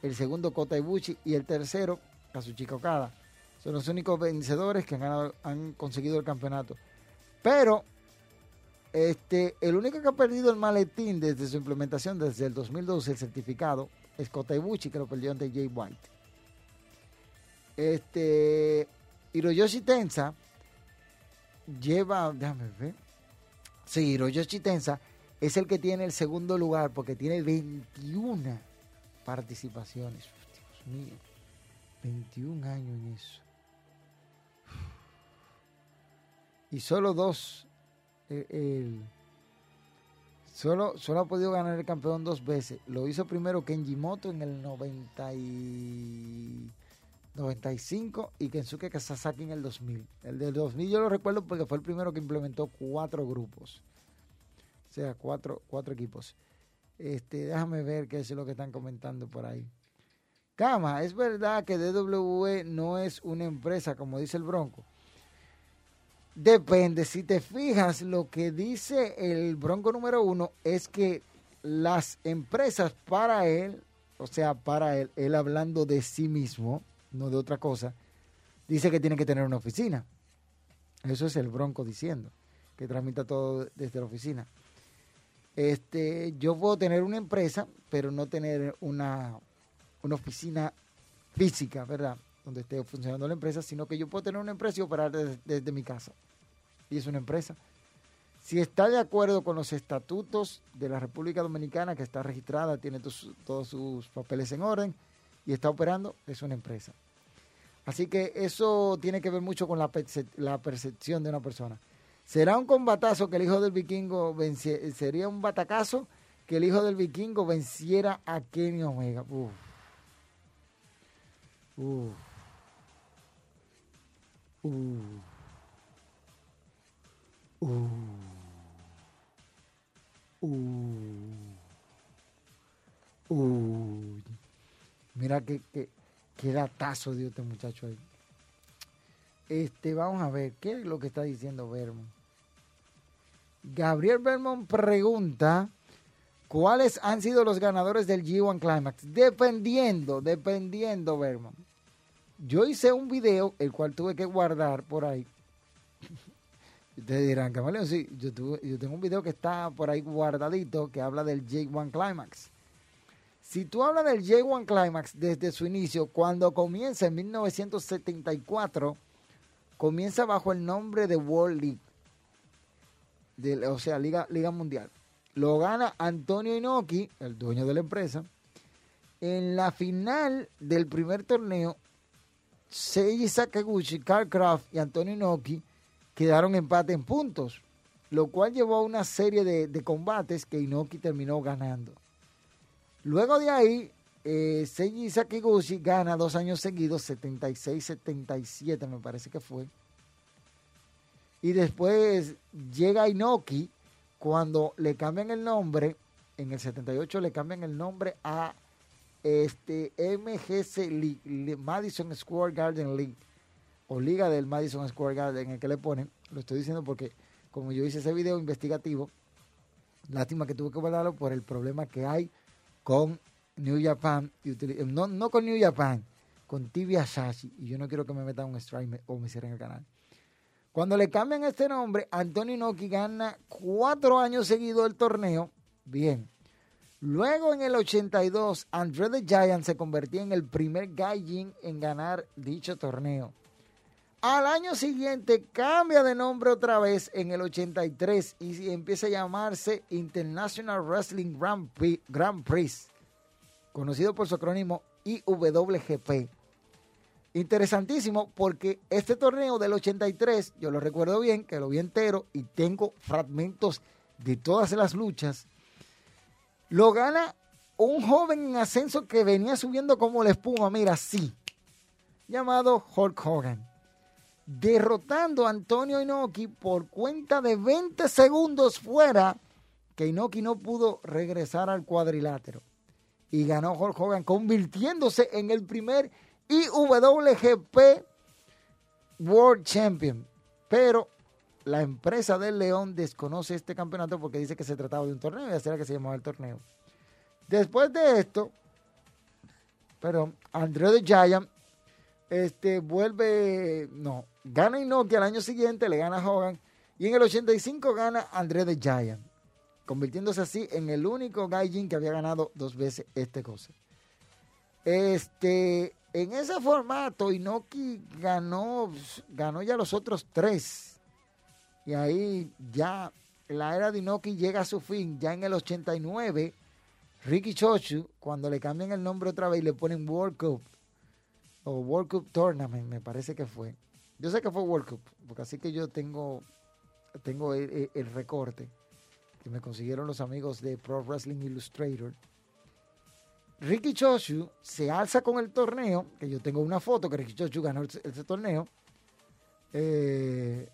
el segundo Kota Ibushi y el tercero Kazuchika Okada. Son los únicos vencedores que han, han conseguido el campeonato. Pero este, el único que ha perdido el maletín desde su implementación, desde el 2012, el certificado, es Kota Ibushi, que lo perdió ante Jay White. Este, Hiroyoshi Tensa lleva, déjame ver. Sí, Hiroyoshi Tensa es el que tiene el segundo lugar porque tiene 21 participaciones. Dios mío, 21 años en eso. y solo dos. Eh, solo, solo ha podido ganar el campeón dos veces. Lo hizo primero Kenji Moto en el 90 y 95 y Kensuke Sasaki en el 2000. El del 2000 yo lo recuerdo porque fue el primero que implementó cuatro grupos. O sea, cuatro, cuatro equipos. Este, déjame ver qué es lo que están comentando por ahí. Cama, es verdad que DWE no es una empresa, como dice el Bronco. Depende, si te fijas, lo que dice el Bronco número uno es que las empresas para él, o sea, para él, él hablando de sí mismo, no de otra cosa, dice que tiene que tener una oficina. Eso es el Bronco diciendo, que tramita todo desde la oficina. Este, yo puedo tener una empresa, pero no tener una, una oficina física, ¿verdad? Donde esté funcionando la empresa, sino que yo puedo tener una empresa y operar desde mi casa y es una empresa. Si está de acuerdo con los estatutos de la República Dominicana, que está registrada, tiene todos sus papeles en orden y está operando, es una empresa. Así que eso tiene que ver mucho con la, percepción de una persona. ¿Será un combatazo que el hijo del vikingo venciera? ¿Sería un batacazo que el hijo del vikingo venciera a Kenny Omega? Uf. Mira qué, qué, qué datazo dio este muchacho ahí. Este, vamos a ver, ¿qué es lo que está diciendo Vermont? Gabriel Vermont pregunta cuáles han sido los ganadores del G1 Climax. Dependiendo, dependiendo, Vermont. Yo hice un video, el cual tuve que guardar por ahí. Ustedes dirán, Camaleón, sí, yo, tuve- yo tengo un video que está por ahí guardadito que habla del J1 Climax. Si tú hablas del J1 Climax desde su inicio, cuando comienza en 1974, comienza bajo el nombre de World League, de- o sea, Liga, Liga Mundial. Lo gana Antonio Inoki, el dueño de la empresa. En la final del primer torneo, Seiji Sakaguchi, Carl Kraft y Antonio Inoki quedaron empate en puntos, lo cual llevó a una serie de, de combates que Inoki terminó ganando. Luego de ahí, eh, Seiji Sakaguchi gana dos años seguidos, 76-77 me parece que fue. Y después llega Inoki cuando le cambian el nombre, en el 78 le cambian el nombre a este MGC League, Le- Madison Square Garden League, o Liga del Madison Square Garden, en el que le ponen, lo estoy diciendo porque como yo hice ese video investigativo, lástima que tuve que guardarlo por el problema que hay con New Japan, y utili- no, no con New Japan, con TV Asahi, y yo no quiero que me metan un strike o me cierren el canal. Cuando le cambian este nombre, Antonio Inoki gana cuatro años seguidos el torneo. Bien. Luego en el 82, André the Giant se convertía en el primer Gaijin en ganar dicho torneo. Al año siguiente cambia de nombre otra vez en el 83 y empieza a llamarse International Wrestling Grand Prix, conocido por su acrónimo IWGP. Interesantísimo porque este torneo del 83, yo lo recuerdo bien, que lo vi entero y tengo fragmentos de todas las luchas, lo gana un joven en ascenso que venía subiendo como la espuma, mira, así, llamado Hulk Hogan, derrotando a Antonio Inoki por cuenta de 20 segundos fuera, que Inoki no pudo regresar al cuadrilátero. Y ganó Hulk Hogan, convirtiéndose en el primer IWGP World Champion. Pero la empresa del León desconoce este campeonato porque dice que se trataba de un torneo y así era que se llamaba el torneo. Después de esto, perdón, André the Giant este, vuelve, no, gana Inoki al año siguiente, le gana Hogan y en el 85 gana André the Giant, convirtiéndose así en el único Gaijin que había ganado dos veces este cosa. Este, en ese formato, Inoki ganó, ganó ya los otros tres. Y ahí ya la era de Inoki llega a su fin. Ya en el 89, Ricky Chochu, cuando le cambian el nombre otra vez y le ponen World Cup, o World Cup Tournament, me parece que fue. Yo sé que fue World Cup, porque así que yo tengo, tengo el, recorte que me consiguieron los amigos de Pro Wrestling Illustrator. Ricky Choshu se alza con el torneo, que yo tengo una foto que Ricky Choshu ganó ese torneo. Eh,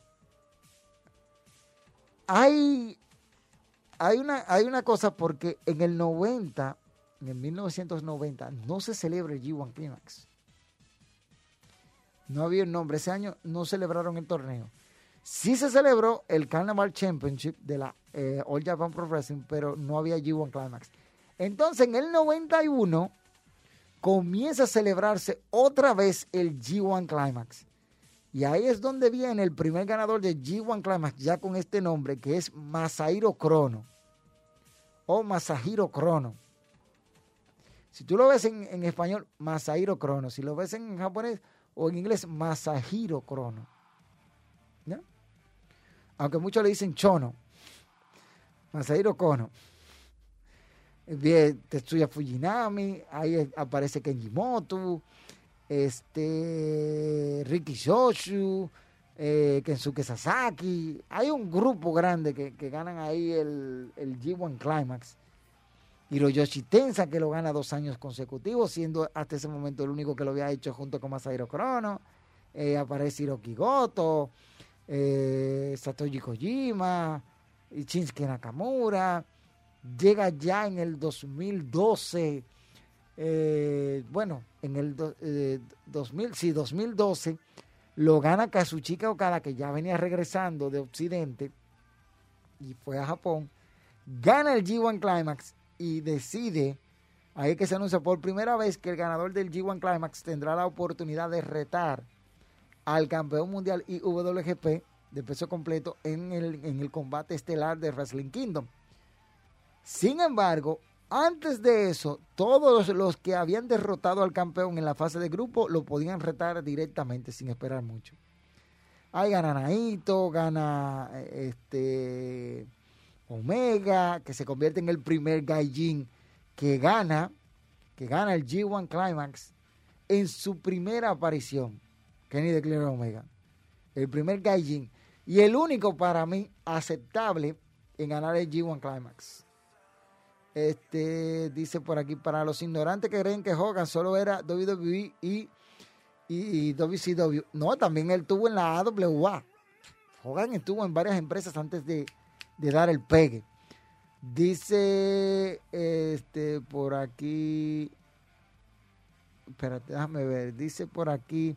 hay, hay, una, hay una cosa porque en el 90, en el 1990, no se celebra el G1 Climax. No había el nombre. Ese año no celebraron el torneo. Sí se celebró el Carnival Championship de la eh, All Japan Pro Wrestling, pero no había G1 Climax. Entonces, en el 91 comienza a celebrarse otra vez el G1 Climax. Y ahí es donde viene el primer ganador de G1 Climax, ya con este nombre, que es Masahiro Crono. O Masahiro Crono. Si tú lo ves en, en español, Masahiro Crono. Si lo ves en japonés o en inglés, Masahiro Crono. ¿Ya? Aunque muchos le dicen Chono. Masahiro Kono. Bien, Tetsuya Fujinami, ahí aparece Kenjimoto, este, Ricky Shoshu, eh, Kensuke Sasaki. Hay un grupo grande que, que ganan ahí el, el G1 Climax. Hiroyoshi Tensa, que lo gana dos años consecutivos, siendo hasta ese momento el único que lo había hecho junto con Masahiro Krono. Eh, aparece Hiroki Goto, eh, Satoshi Kojima, y Shinsuke Nakamura. Llega ya en el 2012 eh, bueno, en el do- eh, 2000, sí, 2012 lo gana Kazuchika Okada, que ya venía regresando de Occidente y fue a Japón. Gana el G1 Climax y decide, ahí que se anuncia por primera vez que el ganador del G1 Climax tendrá la oportunidad de retar al campeón mundial IWGP de peso completo en el, en el combate estelar de Wrestling Kingdom. Sin embargo, antes de eso, todos los que habían derrotado al campeón en la fase de grupo lo podían retar directamente sin esperar mucho. Ahí gana Naito, gana este Omega, que se convierte en el primer Gaijin que gana, que gana el G1 Climax en su primera aparición. Kenny declara Omega. El primer Gaijin. Y el único para mí aceptable en ganar el G1 Climax. Este dice por aquí, para los ignorantes que creen que Hogan solo era WWE y, y WCW. No, también él estuvo en la AWA. Hogan estuvo en varias empresas antes de, de dar el pegue. Dice este por aquí. Espérate, déjame ver. Dice por aquí.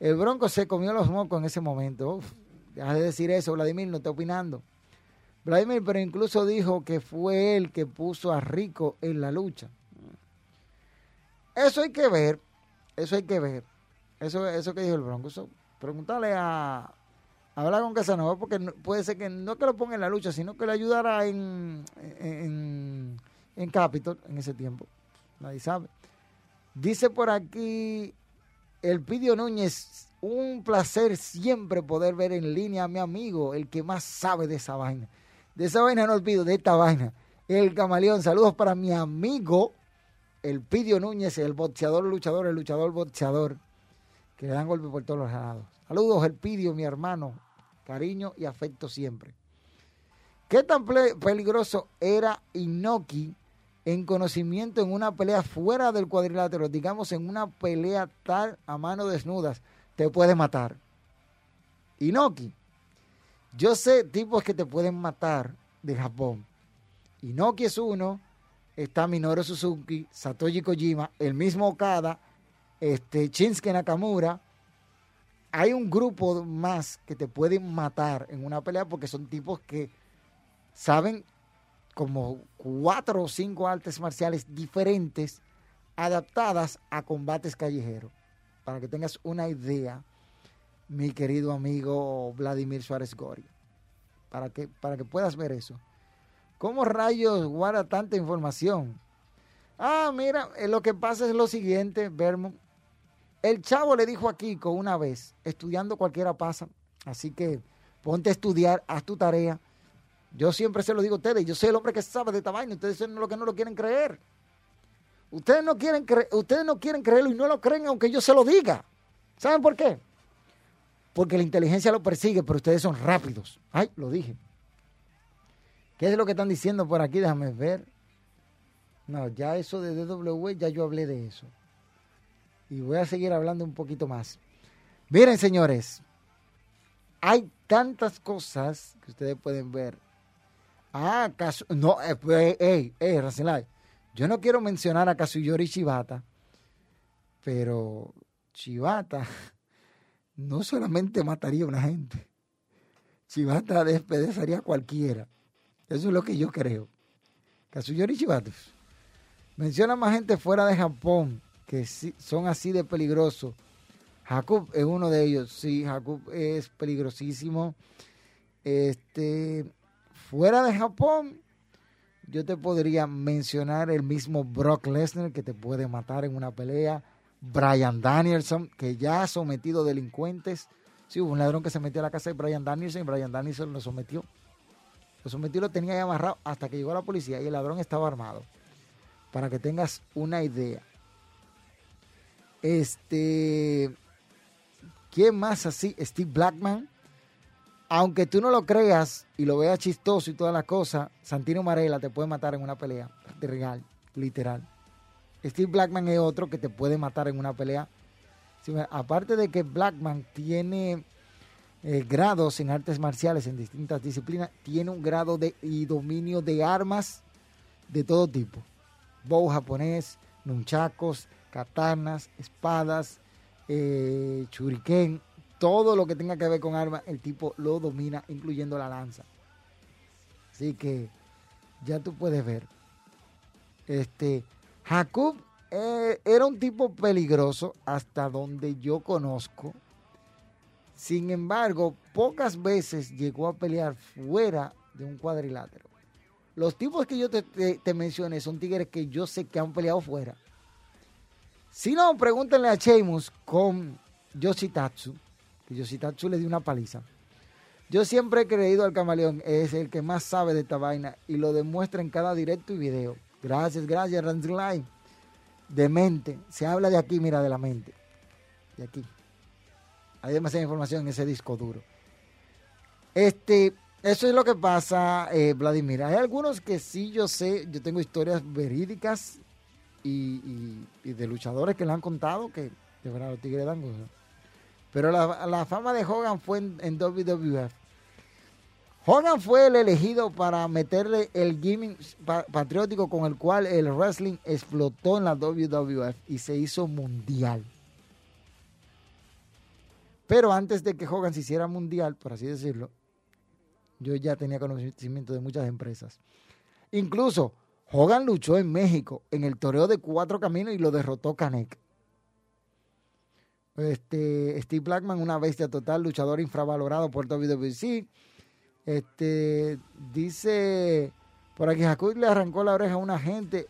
El Bronco se comió los mocos en ese momento. Uf, deja de decir eso, Vladimir, no está opinando. Vladimir, pero incluso dijo que fue él que puso a Rico en la lucha. Eso hay que ver. Eso hay que ver. Eso, eso que dijo el Bronco. Eso, preguntarle a. Hablar con Casanova, porque puede ser que no que lo ponga en la lucha, sino que le ayudara en, en, en Capitol en ese tiempo. Nadie sabe. Dice por aquí el Pidio Núñez, un placer siempre poder ver en línea a mi amigo, el que más sabe de esa vaina. De esa vaina no olvido, de esta vaina. El camaleón, saludos para mi amigo, el Pidio Núñez, el boxeador luchador, el luchador boxeador, que le dan golpe por todos los lados. Saludos, el Pidio, mi hermano, cariño y afecto siempre. ¿Qué tan peligroso era Inoki en conocimiento en una pelea fuera del cuadrilátero? Digamos, en una pelea tal a mano desnudas, te puede matar. Inoki. Yo sé tipos que te pueden matar de Japón. Inoki es uno, está Minoru Suzuki, Satoshi Kojima, el mismo Okada, este, Shinsuke Nakamura. Hay un grupo más que te pueden matar en una pelea porque son tipos que saben como cuatro o cinco artes marciales diferentes adaptadas a combates callejeros. Para que tengas una idea, mi querido amigo Vladimir Suárez Gori. Para que, para que puedas ver eso. ¿Cómo rayos guarda tanta información? Ah, mira, eh, lo que pasa es lo siguiente, Vermont. El chavo le dijo a Kiko una vez, estudiando cualquiera pasa, así que ponte a estudiar, haz tu tarea. Yo siempre se lo digo a ustedes, yo soy el hombre que sabe de esta vaina, ustedes son los que no lo quieren creer. Ustedes no quieren, cre- ustedes no quieren creerlo y no lo creen aunque yo se lo diga. ¿Saben por qué? Porque la inteligencia lo persigue, pero ustedes son rápidos. Ay, lo dije. ¿Qué es lo que están diciendo por aquí? Déjame ver. No, ya eso de DW, ya yo hablé de eso. Y voy a seguir hablando un poquito más. Miren, señores, hay tantas cosas que ustedes pueden ver. Ah, no, eh, pues, ey, ey, Racelay, yo no quiero mencionar a Kazuyori Shibata, pero Shibata no solamente mataría a una gente, Shibata despedazaría a cualquiera. Eso es lo que yo creo. Kazuyori Shibata menciona más gente fuera de Japón que son así de peligrosos. Jacob es uno de ellos. Sí, Jacob es peligrosísimo. Este, fuera de Japón, yo te podría mencionar el mismo Brock Lesnar que te puede matar en una pelea. Brian Danielson, que ya ha sometido delincuentes. Sí, hubo un ladrón que se metió a la casa de Brian Danielson y Brian Danielson lo sometió. Lo sometió lo tenía ahí amarrado hasta que llegó la policía y el ladrón estaba armado. Para que tengas una idea. Este. ¿Quién más así? Steve Blackman. Aunque tú no lo creas y lo veas chistoso y todas las cosas, Santino Marella te puede matar en una pelea. De real, literal. Steve Blackman es otro que te puede matar en una pelea. Aparte de que Blackman tiene eh, grados en artes marciales en distintas disciplinas, tiene un grado de y dominio de armas de todo tipo. Bow japonés, nunchacos, katanas, espadas, eh, churiquén, todo lo que tenga que ver con armas, el tipo lo domina, incluyendo la lanza. Así que ya tú puedes ver. Este, Jacob eh, era un tipo peligroso hasta donde yo conozco. Sin embargo, pocas veces llegó a pelear fuera de un cuadrilátero. Los tipos que yo te, te mencioné son tigres que yo sé que han peleado fuera. Si no, pregúntenle a Sheamus con Yoshitatsu, que Yoshitatsu le dio una paliza. Yo siempre he creído al camaleón, es el que más sabe de esta vaina y lo demuestra en cada directo y video. Gracias, gracias, Line. De mente. Se habla de aquí, mira, de la mente. De aquí. Hay demasiada información en ese disco duro. Este, eso es lo que pasa, eh, Vladimir. Hay algunos que sí yo sé, yo tengo historias verídicas y, de luchadores que le han contado que de verdad los tigres dan Pero la, fama de Hogan fue en, en WWF Hogan fue el elegido para meterle el gimmick patriótico con el cual el wrestling explotó en la WWF y se hizo mundial. Pero antes de que Hogan se hiciera mundial, por así decirlo, yo ya tenía conocimiento de muchas empresas. Incluso Hogan luchó en México en el toreo de cuatro caminos y lo derrotó Canek. Este, Steve Blackman, una bestia total, luchador infravalorado por WWC este, dice, por aquí Jacob le arrancó la oreja a una gente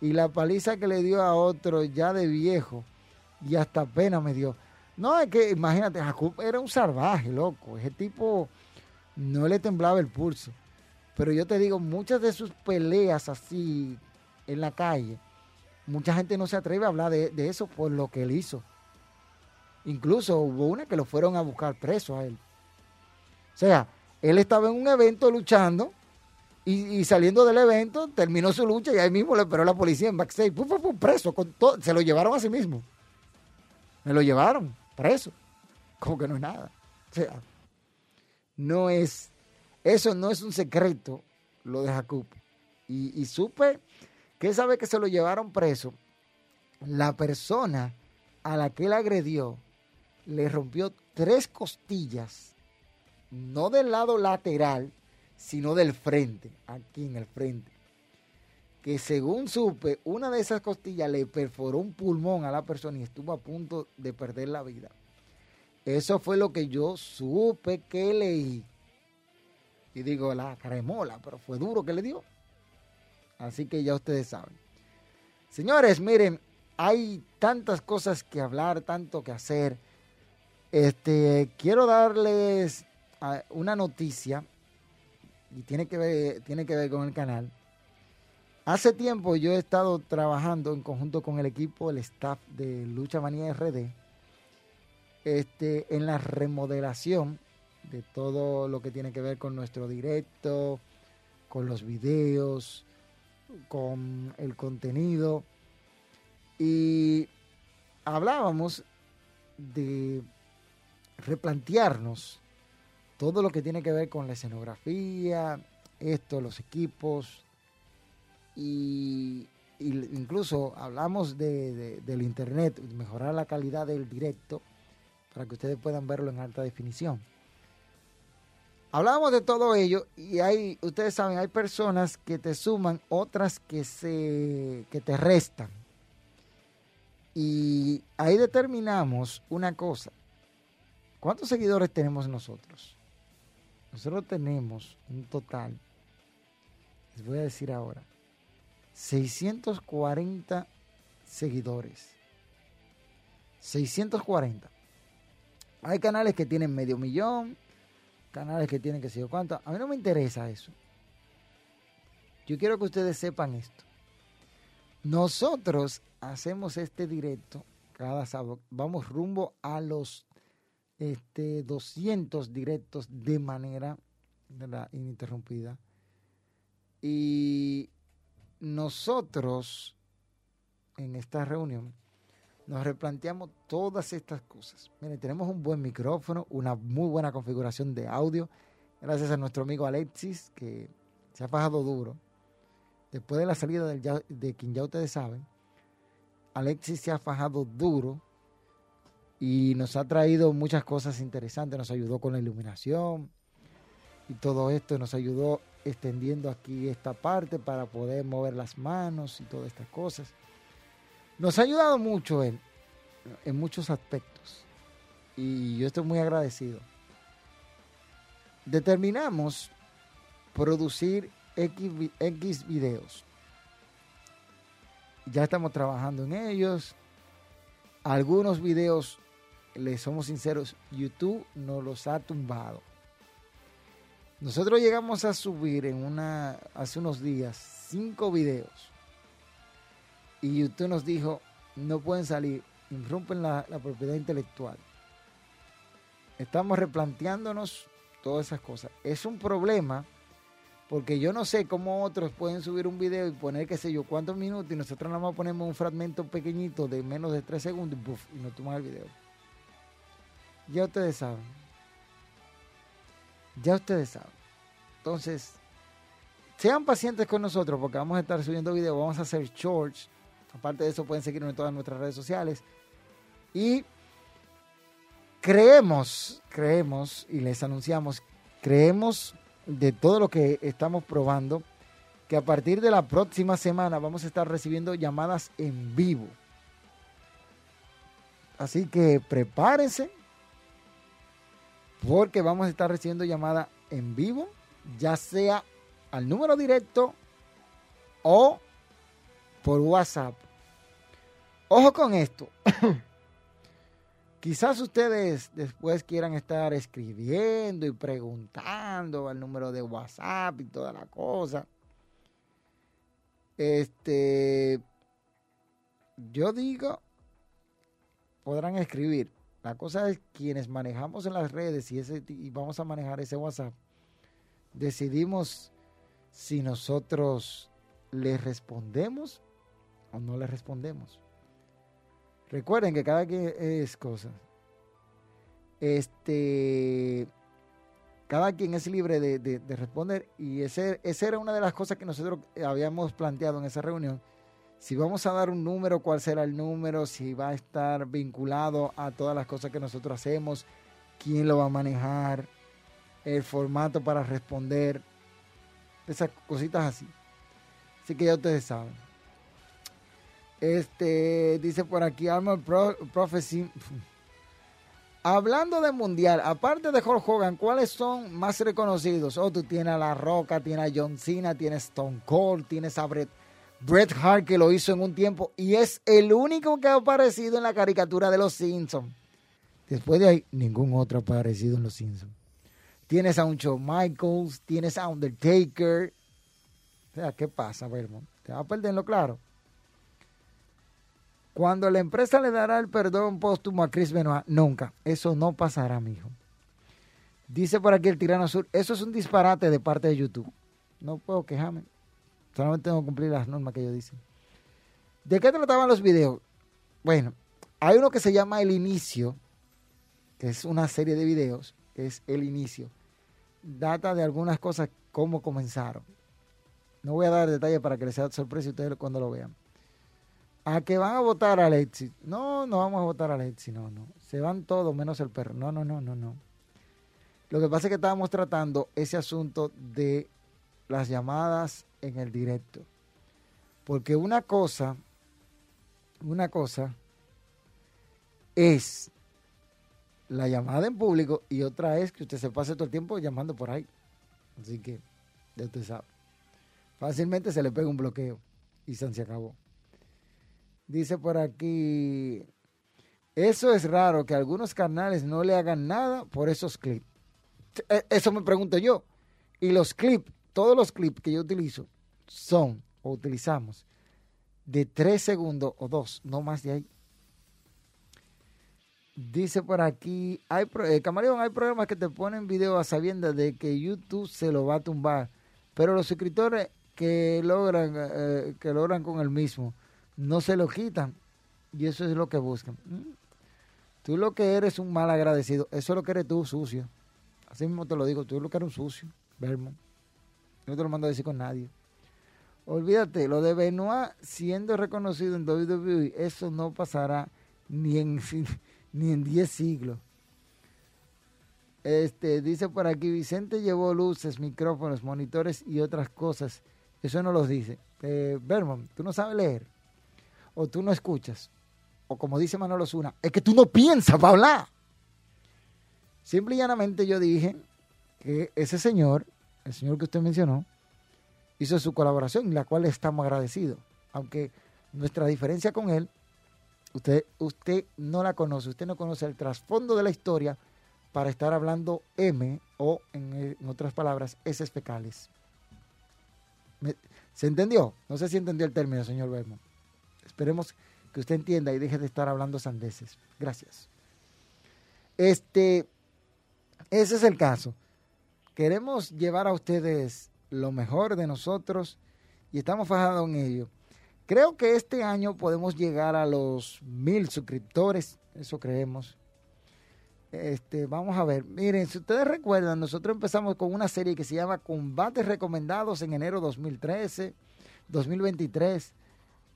y la paliza que le dio a otro ya de viejo y hasta pena me dio. No, es que imagínate, Jacob era un salvaje, loco. Ese tipo no le temblaba el pulso. Pero yo te digo, muchas de sus peleas así en la calle, mucha gente no se atreve a hablar de, eso por lo que él hizo. Incluso hubo una que lo fueron a buscar preso a él. O sea, él estaba en un evento luchando y, saliendo del evento terminó su lucha y ahí mismo le esperó la policía en backstage. Pum, pum, preso. Con todo. Se lo llevaron a sí mismo. Me lo llevaron preso. Como que no es nada. O sea, no es. Eso no es un secreto, lo de Jacob. Y, supe que esa vez que se lo llevaron preso, la persona a la que él agredió le rompió tres costillas no del lado lateral, sino del frente, aquí en el frente. Que según supe, una de esas costillas le perforó un pulmón a la persona y estuvo a punto de perder la vida. Eso fue lo que yo supe que leí. Y digo, la cremola, pero fue duro que le dio. Así que ya ustedes saben. Señores, miren, hay tantas cosas que hablar, tanto que hacer. Este, quiero darles una noticia y tiene que ver, tiene que ver con el canal. Hace tiempo yo he estado trabajando en conjunto con el equipo, el staff de Lucha Manía RD, este, en la remodelación de todo lo que tiene que ver con nuestro directo, con los videos, con el contenido. Y hablábamos de replantearnos todo lo que tiene que ver con la escenografía, esto, los equipos, y, incluso hablamos de, del internet, mejorar la calidad del directo para que ustedes puedan verlo en alta definición. Hablamos de todo ello y hay, ustedes saben, hay personas que te suman, otras que se que te restan. Y ahí determinamos una cosa. ¿Cuántos seguidores tenemos nosotros? Nosotros tenemos un total, les voy a decir ahora, 640 seguidores. 640. Hay canales que tienen medio millón, canales que tienen que yo cuánto. A mí no me interesa eso. Yo quiero que ustedes sepan esto. Nosotros hacemos este directo cada sábado. Vamos rumbo a los este, 200 directos de manera ininterrumpida. Y nosotros en esta reunión nos replanteamos todas estas cosas. Miren, tenemos un buen micrófono, una muy buena configuración de audio, gracias a nuestro amigo Alexis, que se ha fajado duro. Después de la salida de quien ya ustedes saben, Alexis se ha fajado duro y nos ha traído muchas cosas interesantes. Nos ayudó con la iluminación y todo esto. Nos ayudó extendiendo aquí esta parte para poder mover las manos y todas estas cosas. Nos ha ayudado mucho él en muchos aspectos y yo estoy muy agradecido. Determinamos producir X, X videos. Ya estamos trabajando en ellos. Algunos videos, les somos sinceros, YouTube nos los ha tumbado. Nosotros llegamos a subir en una hace unos días cinco videos y YouTube nos dijo no pueden salir, irrumpen la, propiedad intelectual. Estamos replanteándonos todas esas cosas. Es un problema porque yo no sé cómo otros pueden subir un video y poner qué sé yo cuántos minutos y nosotros nada más ponemos un fragmento pequeñito de menos de tres segundos y, ¡buf! y nos toman el video. Ya ustedes saben. Ya ustedes saben. Entonces, sean pacientes con nosotros porque vamos a estar subiendo videos, vamos a hacer shorts. Aparte de eso, pueden seguirnos en todas nuestras redes sociales. Y creemos, creemos, y les anunciamos, creemos de todo lo que estamos probando, que a partir de la próxima semana vamos a estar recibiendo llamadas en vivo. Así que prepárense, porque vamos a estar recibiendo llamadas en vivo, ya sea al número directo o por WhatsApp. Ojo con esto. Quizás ustedes después quieran estar escribiendo y preguntando al número de WhatsApp y toda la cosa. Este, yo digo, podrán escribir. La cosa es quienes manejamos en las redes y, y vamos a manejar ese WhatsApp, decidimos si nosotros les respondemos o no les respondemos. Recuerden que cada quien es cosa. Este, cada quien es libre de, de, de responder y ese, esa era una de las cosas que nosotros habíamos planteado en esa reunión. Si vamos a dar un número, cuál será el número, si va a estar vinculado a todas las cosas que nosotros hacemos, quién lo va a manejar, el formato para responder, esas cositas así. Así que ya ustedes saben. Este dice por aquí Armor Pro, Prophecy. Hablando de mundial, aparte de Hulk Hogan, ¿cuáles son más reconocidos? Oh, tú tienes a La Roca, tienes a John Cena, tienes Stone Cold, tienes a Bret, Bret Hart que lo hizo en un tiempo y es el único que ha aparecido en la caricatura de los Simpsons. Después de ahí, ningún otro ha aparecido en los Simpsons. Tienes a un Shawn Michaels, tienes a Undertaker. O sea, ¿qué pasa, Vermont? ¿Te va a perderlo claro? Cuando la empresa le dará el perdón póstumo a Chris Benoit, nunca. Eso no pasará, mijo. Dice por aquí el Tirano Sur, eso es un disparate de parte de YouTube. No puedo quejarme. Solamente tengo que cumplir las normas que ellos dicen. ¿De qué trataban los videos? Bueno, hay uno que se llama El Inicio, que es una serie de videos, que es El Inicio. Data de algunas cosas, cómo comenzaron. No voy a dar detalles para que les sea sorpresa ustedes cuando lo vean. A que van a votar a Alexis. No, no vamos a votar a Alexis, no, no. Se van todos menos el perro. No, no, no, no, no. Lo que pasa es que estábamos tratando ese asunto de las llamadas en el directo. Porque una cosa, una cosa es la llamada en público y otra es que usted se pase todo el tiempo llamando por ahí. Así que, ya usted sabe. Fácilmente se le pega un bloqueo y se acabó. Dice por aquí, eso es raro que algunos canales no le hagan nada por esos clips. Eso me pregunto yo. Y los clips, todos los clips que yo utilizo son o utilizamos de tres segundos o dos, no más de ahí. Dice por aquí, hay eh, hay programas que te ponen video a sabiendas de que YouTube se lo va a tumbar, pero los suscriptores que logran, eh, que logran con el mismo, no se lo quitan y eso es lo que buscan. ¿Mm? Tú lo que eres un mal agradecido, eso es lo que eres tú, sucio. Así mismo te lo digo, tú lo que eres un sucio, Vermo. No te lo mando a decir con nadie. Olvídate, lo de Benoit siendo reconocido en WWE, eso no pasará ni en ni en 10 siglos. Este, dice por aquí, Vicente llevó luces, micrófonos, monitores y otras cosas. Eso no los dice. Eh, tú no sabes leer. O tú no escuchas. O como dice Manolo Zuna, es que tú no piensas para hablar. Simple y llanamente yo dije que ese señor, el señor que usted mencionó, hizo su colaboración, la cual estamos agradecidos. Aunque nuestra diferencia con él, usted, usted no la conoce, usted no conoce el trasfondo de la historia para estar hablando M o, en, otras palabras, S fecales. ¿Se entendió? No sé si entendió el término, señor Berman. Esperemos que usted entienda y deje de estar hablando sandeces. Gracias. Este, ese es el caso. Queremos llevar a ustedes lo mejor de nosotros y estamos fajados en ello. Creo que este año podemos llegar a los mil suscriptores, eso creemos. Este, vamos a ver, miren, si ustedes recuerdan, nosotros empezamos con una serie que se llama Combates Recomendados en enero 2013, 2023.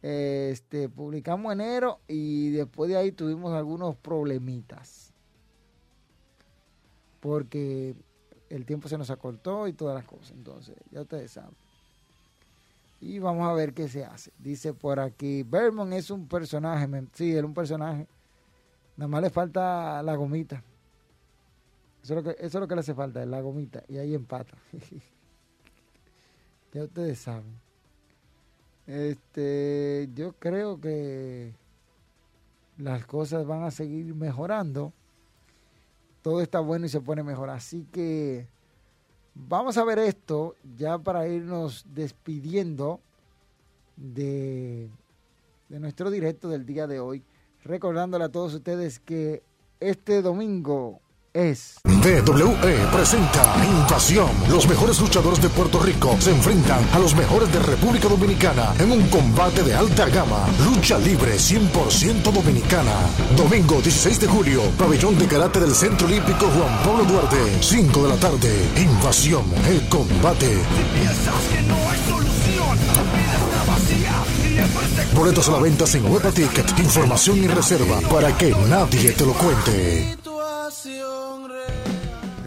Este, publicamos enero y después de ahí tuvimos algunos problemitas. Porque el tiempo se nos acortó y todas las cosas. Entonces, ya ustedes saben. Y vamos a ver qué se hace. Dice por aquí, Vermont es un personaje. Sí, es un personaje. Nada más le falta la gomita. Que, eso es lo que le hace falta, la gomita. Y ahí empata. ya ustedes saben. Este, yo creo que las cosas van a seguir mejorando. Todo está bueno y se pone mejor. Así que vamos a ver esto ya para irnos despidiendo de, de nuestro directo del día de hoy recordándole a todos ustedes que este domingo DWE presenta Invasión. Los mejores luchadores de Puerto Rico se enfrentan a los mejores de República Dominicana en un combate de alta gama. Lucha libre 100% dominicana. Domingo 16 de julio, pabellón de karate del Centro Olímpico Juan Pablo Duarte. 5 de la tarde. Invasión. El combate. que no hay solución, Boletos a la venta sin Huepa Ticket. Información y reserva para que nadie te lo cuente.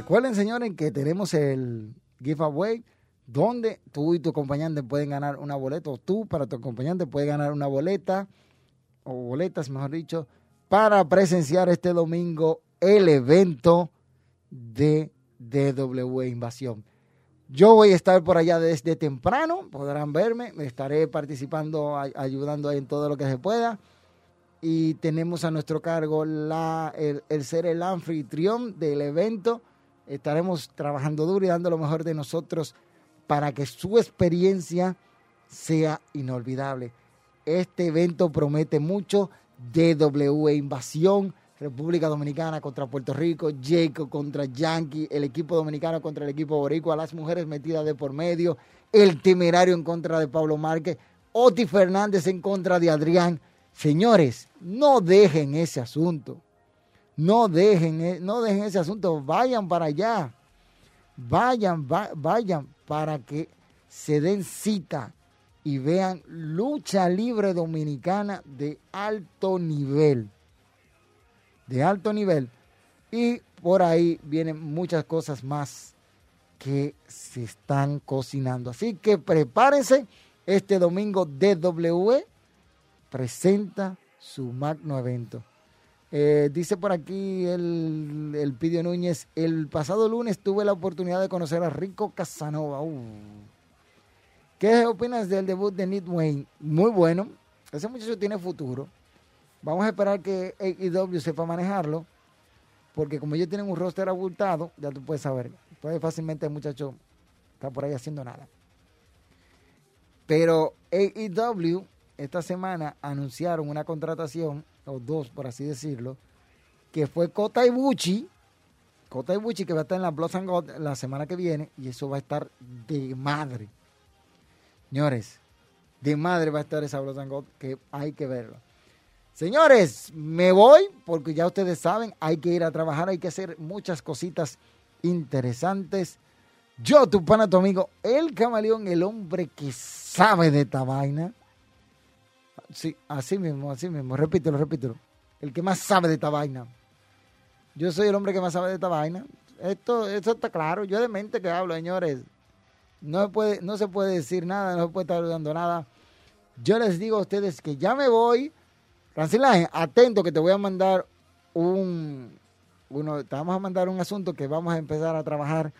Recuerden, señores, que tenemos el giveaway donde tú y tu acompañante pueden ganar una boleta, o tú para tu acompañante puede ganar una boleta, o boletas, mejor dicho, para presenciar este domingo el evento de DW Invasión. Yo voy a estar por allá desde temprano, podrán verme, estaré participando, ayudando en todo lo que se pueda. Y tenemos a nuestro cargo el, ser el anfitrión del evento. Estaremos trabajando duro y dando lo mejor de nosotros para que su experiencia sea inolvidable. Este evento promete mucho. DW Invasión República Dominicana contra Puerto Rico, Jacob contra Yankee, el equipo dominicano contra el equipo boricua, las mujeres metidas de por medio, el temerario en contra de Pablo Márquez, Oti Fernández en contra de Adrián. Señores, no dejen ese asunto. No dejen, e, no dejen ese asunto. Vayan para allá. Vayan, vayan para que se den cita y vean lucha libre dominicana de alto nivel de alto nivel y por ahí vienen muchas cosas más que se están cocinando. Así que prepárense, este domingo DW presenta su magno evento. Eh, dice por aquí el, el Pidio Núñez, el pasado lunes tuve la oportunidad de conocer a Rico Casanova. Uh. ¿Qué opinas del debut de Nick Wayne? Muy bueno. Ese muchacho tiene futuro. Vamos a esperar que AEW sepa manejarlo, porque como ellos tienen un roster abultado, ya tú puedes saber. Puede fácilmente el muchacho está por ahí haciendo nada. Pero AEW esta semana anunciaron una contratación, o dos por así decirlo, que fue Kota Ibuchi. Kota Ibuchi que va a estar en la and God la semana que viene y eso va a estar de madre. Señores, de madre va a estar esa and God que hay que verlo. Señores, me voy porque ya ustedes saben, hay que ir a trabajar, hay que hacer muchas cositas interesantes. Yo, tu pana, tu amigo, el camaleón, el hombre que sabe de esta vaina. Sí, así mismo, así mismo. Repítelo, repítelo. El que más sabe de esta vaina. Yo soy el hombre que más sabe de esta vaina. Esto, esto está claro. Yo de mente que hablo, señores. No puede, no se puede decir nada, no se puede estar dando nada. Yo les digo a ustedes que ya me voy. Francilaje, atento que te voy a mandar un, uno, te a mandar un asunto que vamos a empezar a trabajar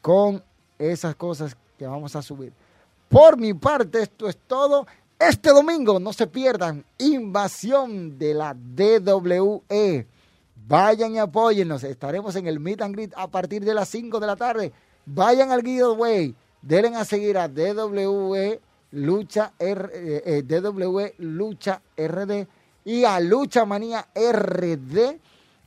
con esas cosas que vamos a subir. Por mi parte, esto es todo. Este domingo, no se pierdan, invasión de la DWE. Vayan y apóyennos. Estaremos en el Meet and Greet a partir de las 5 de la tarde. Vayan al giveaway. Denle a seguir a DWE Lucha, R, eh, eh, DWE Lucha RD y a Lucha Manía RD.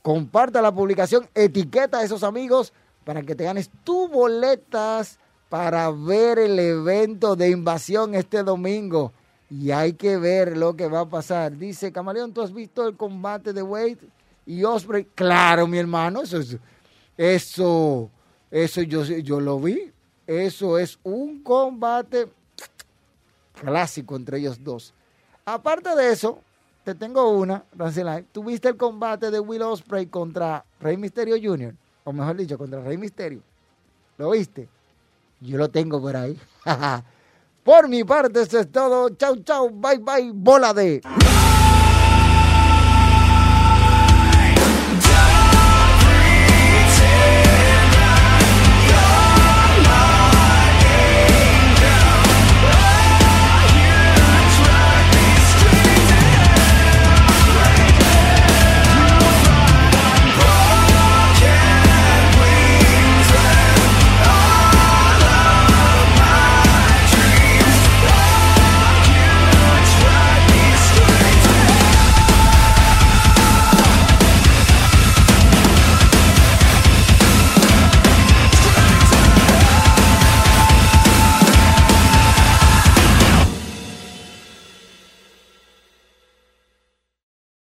Comparta la publicación, etiqueta a esos amigos para que te ganes tus boletas para ver el evento de invasión este domingo. Y hay que ver lo que va a pasar. Dice Camaleón, ¿tú has visto el combate de Wade y Osprey? Claro, mi hermano, eso es, eso, eso yo, yo lo vi. Eso es un combate clásico entre ellos dos. Aparte de eso, te tengo una, Rancilay. ¿Tuviste el combate de Will Osprey contra Rey Misterio Jr.? O mejor dicho, contra Rey Misterio. ¿Lo viste? Yo lo tengo por ahí. por mi parte, eso es todo. Chau, chau, bye, bye, bola de...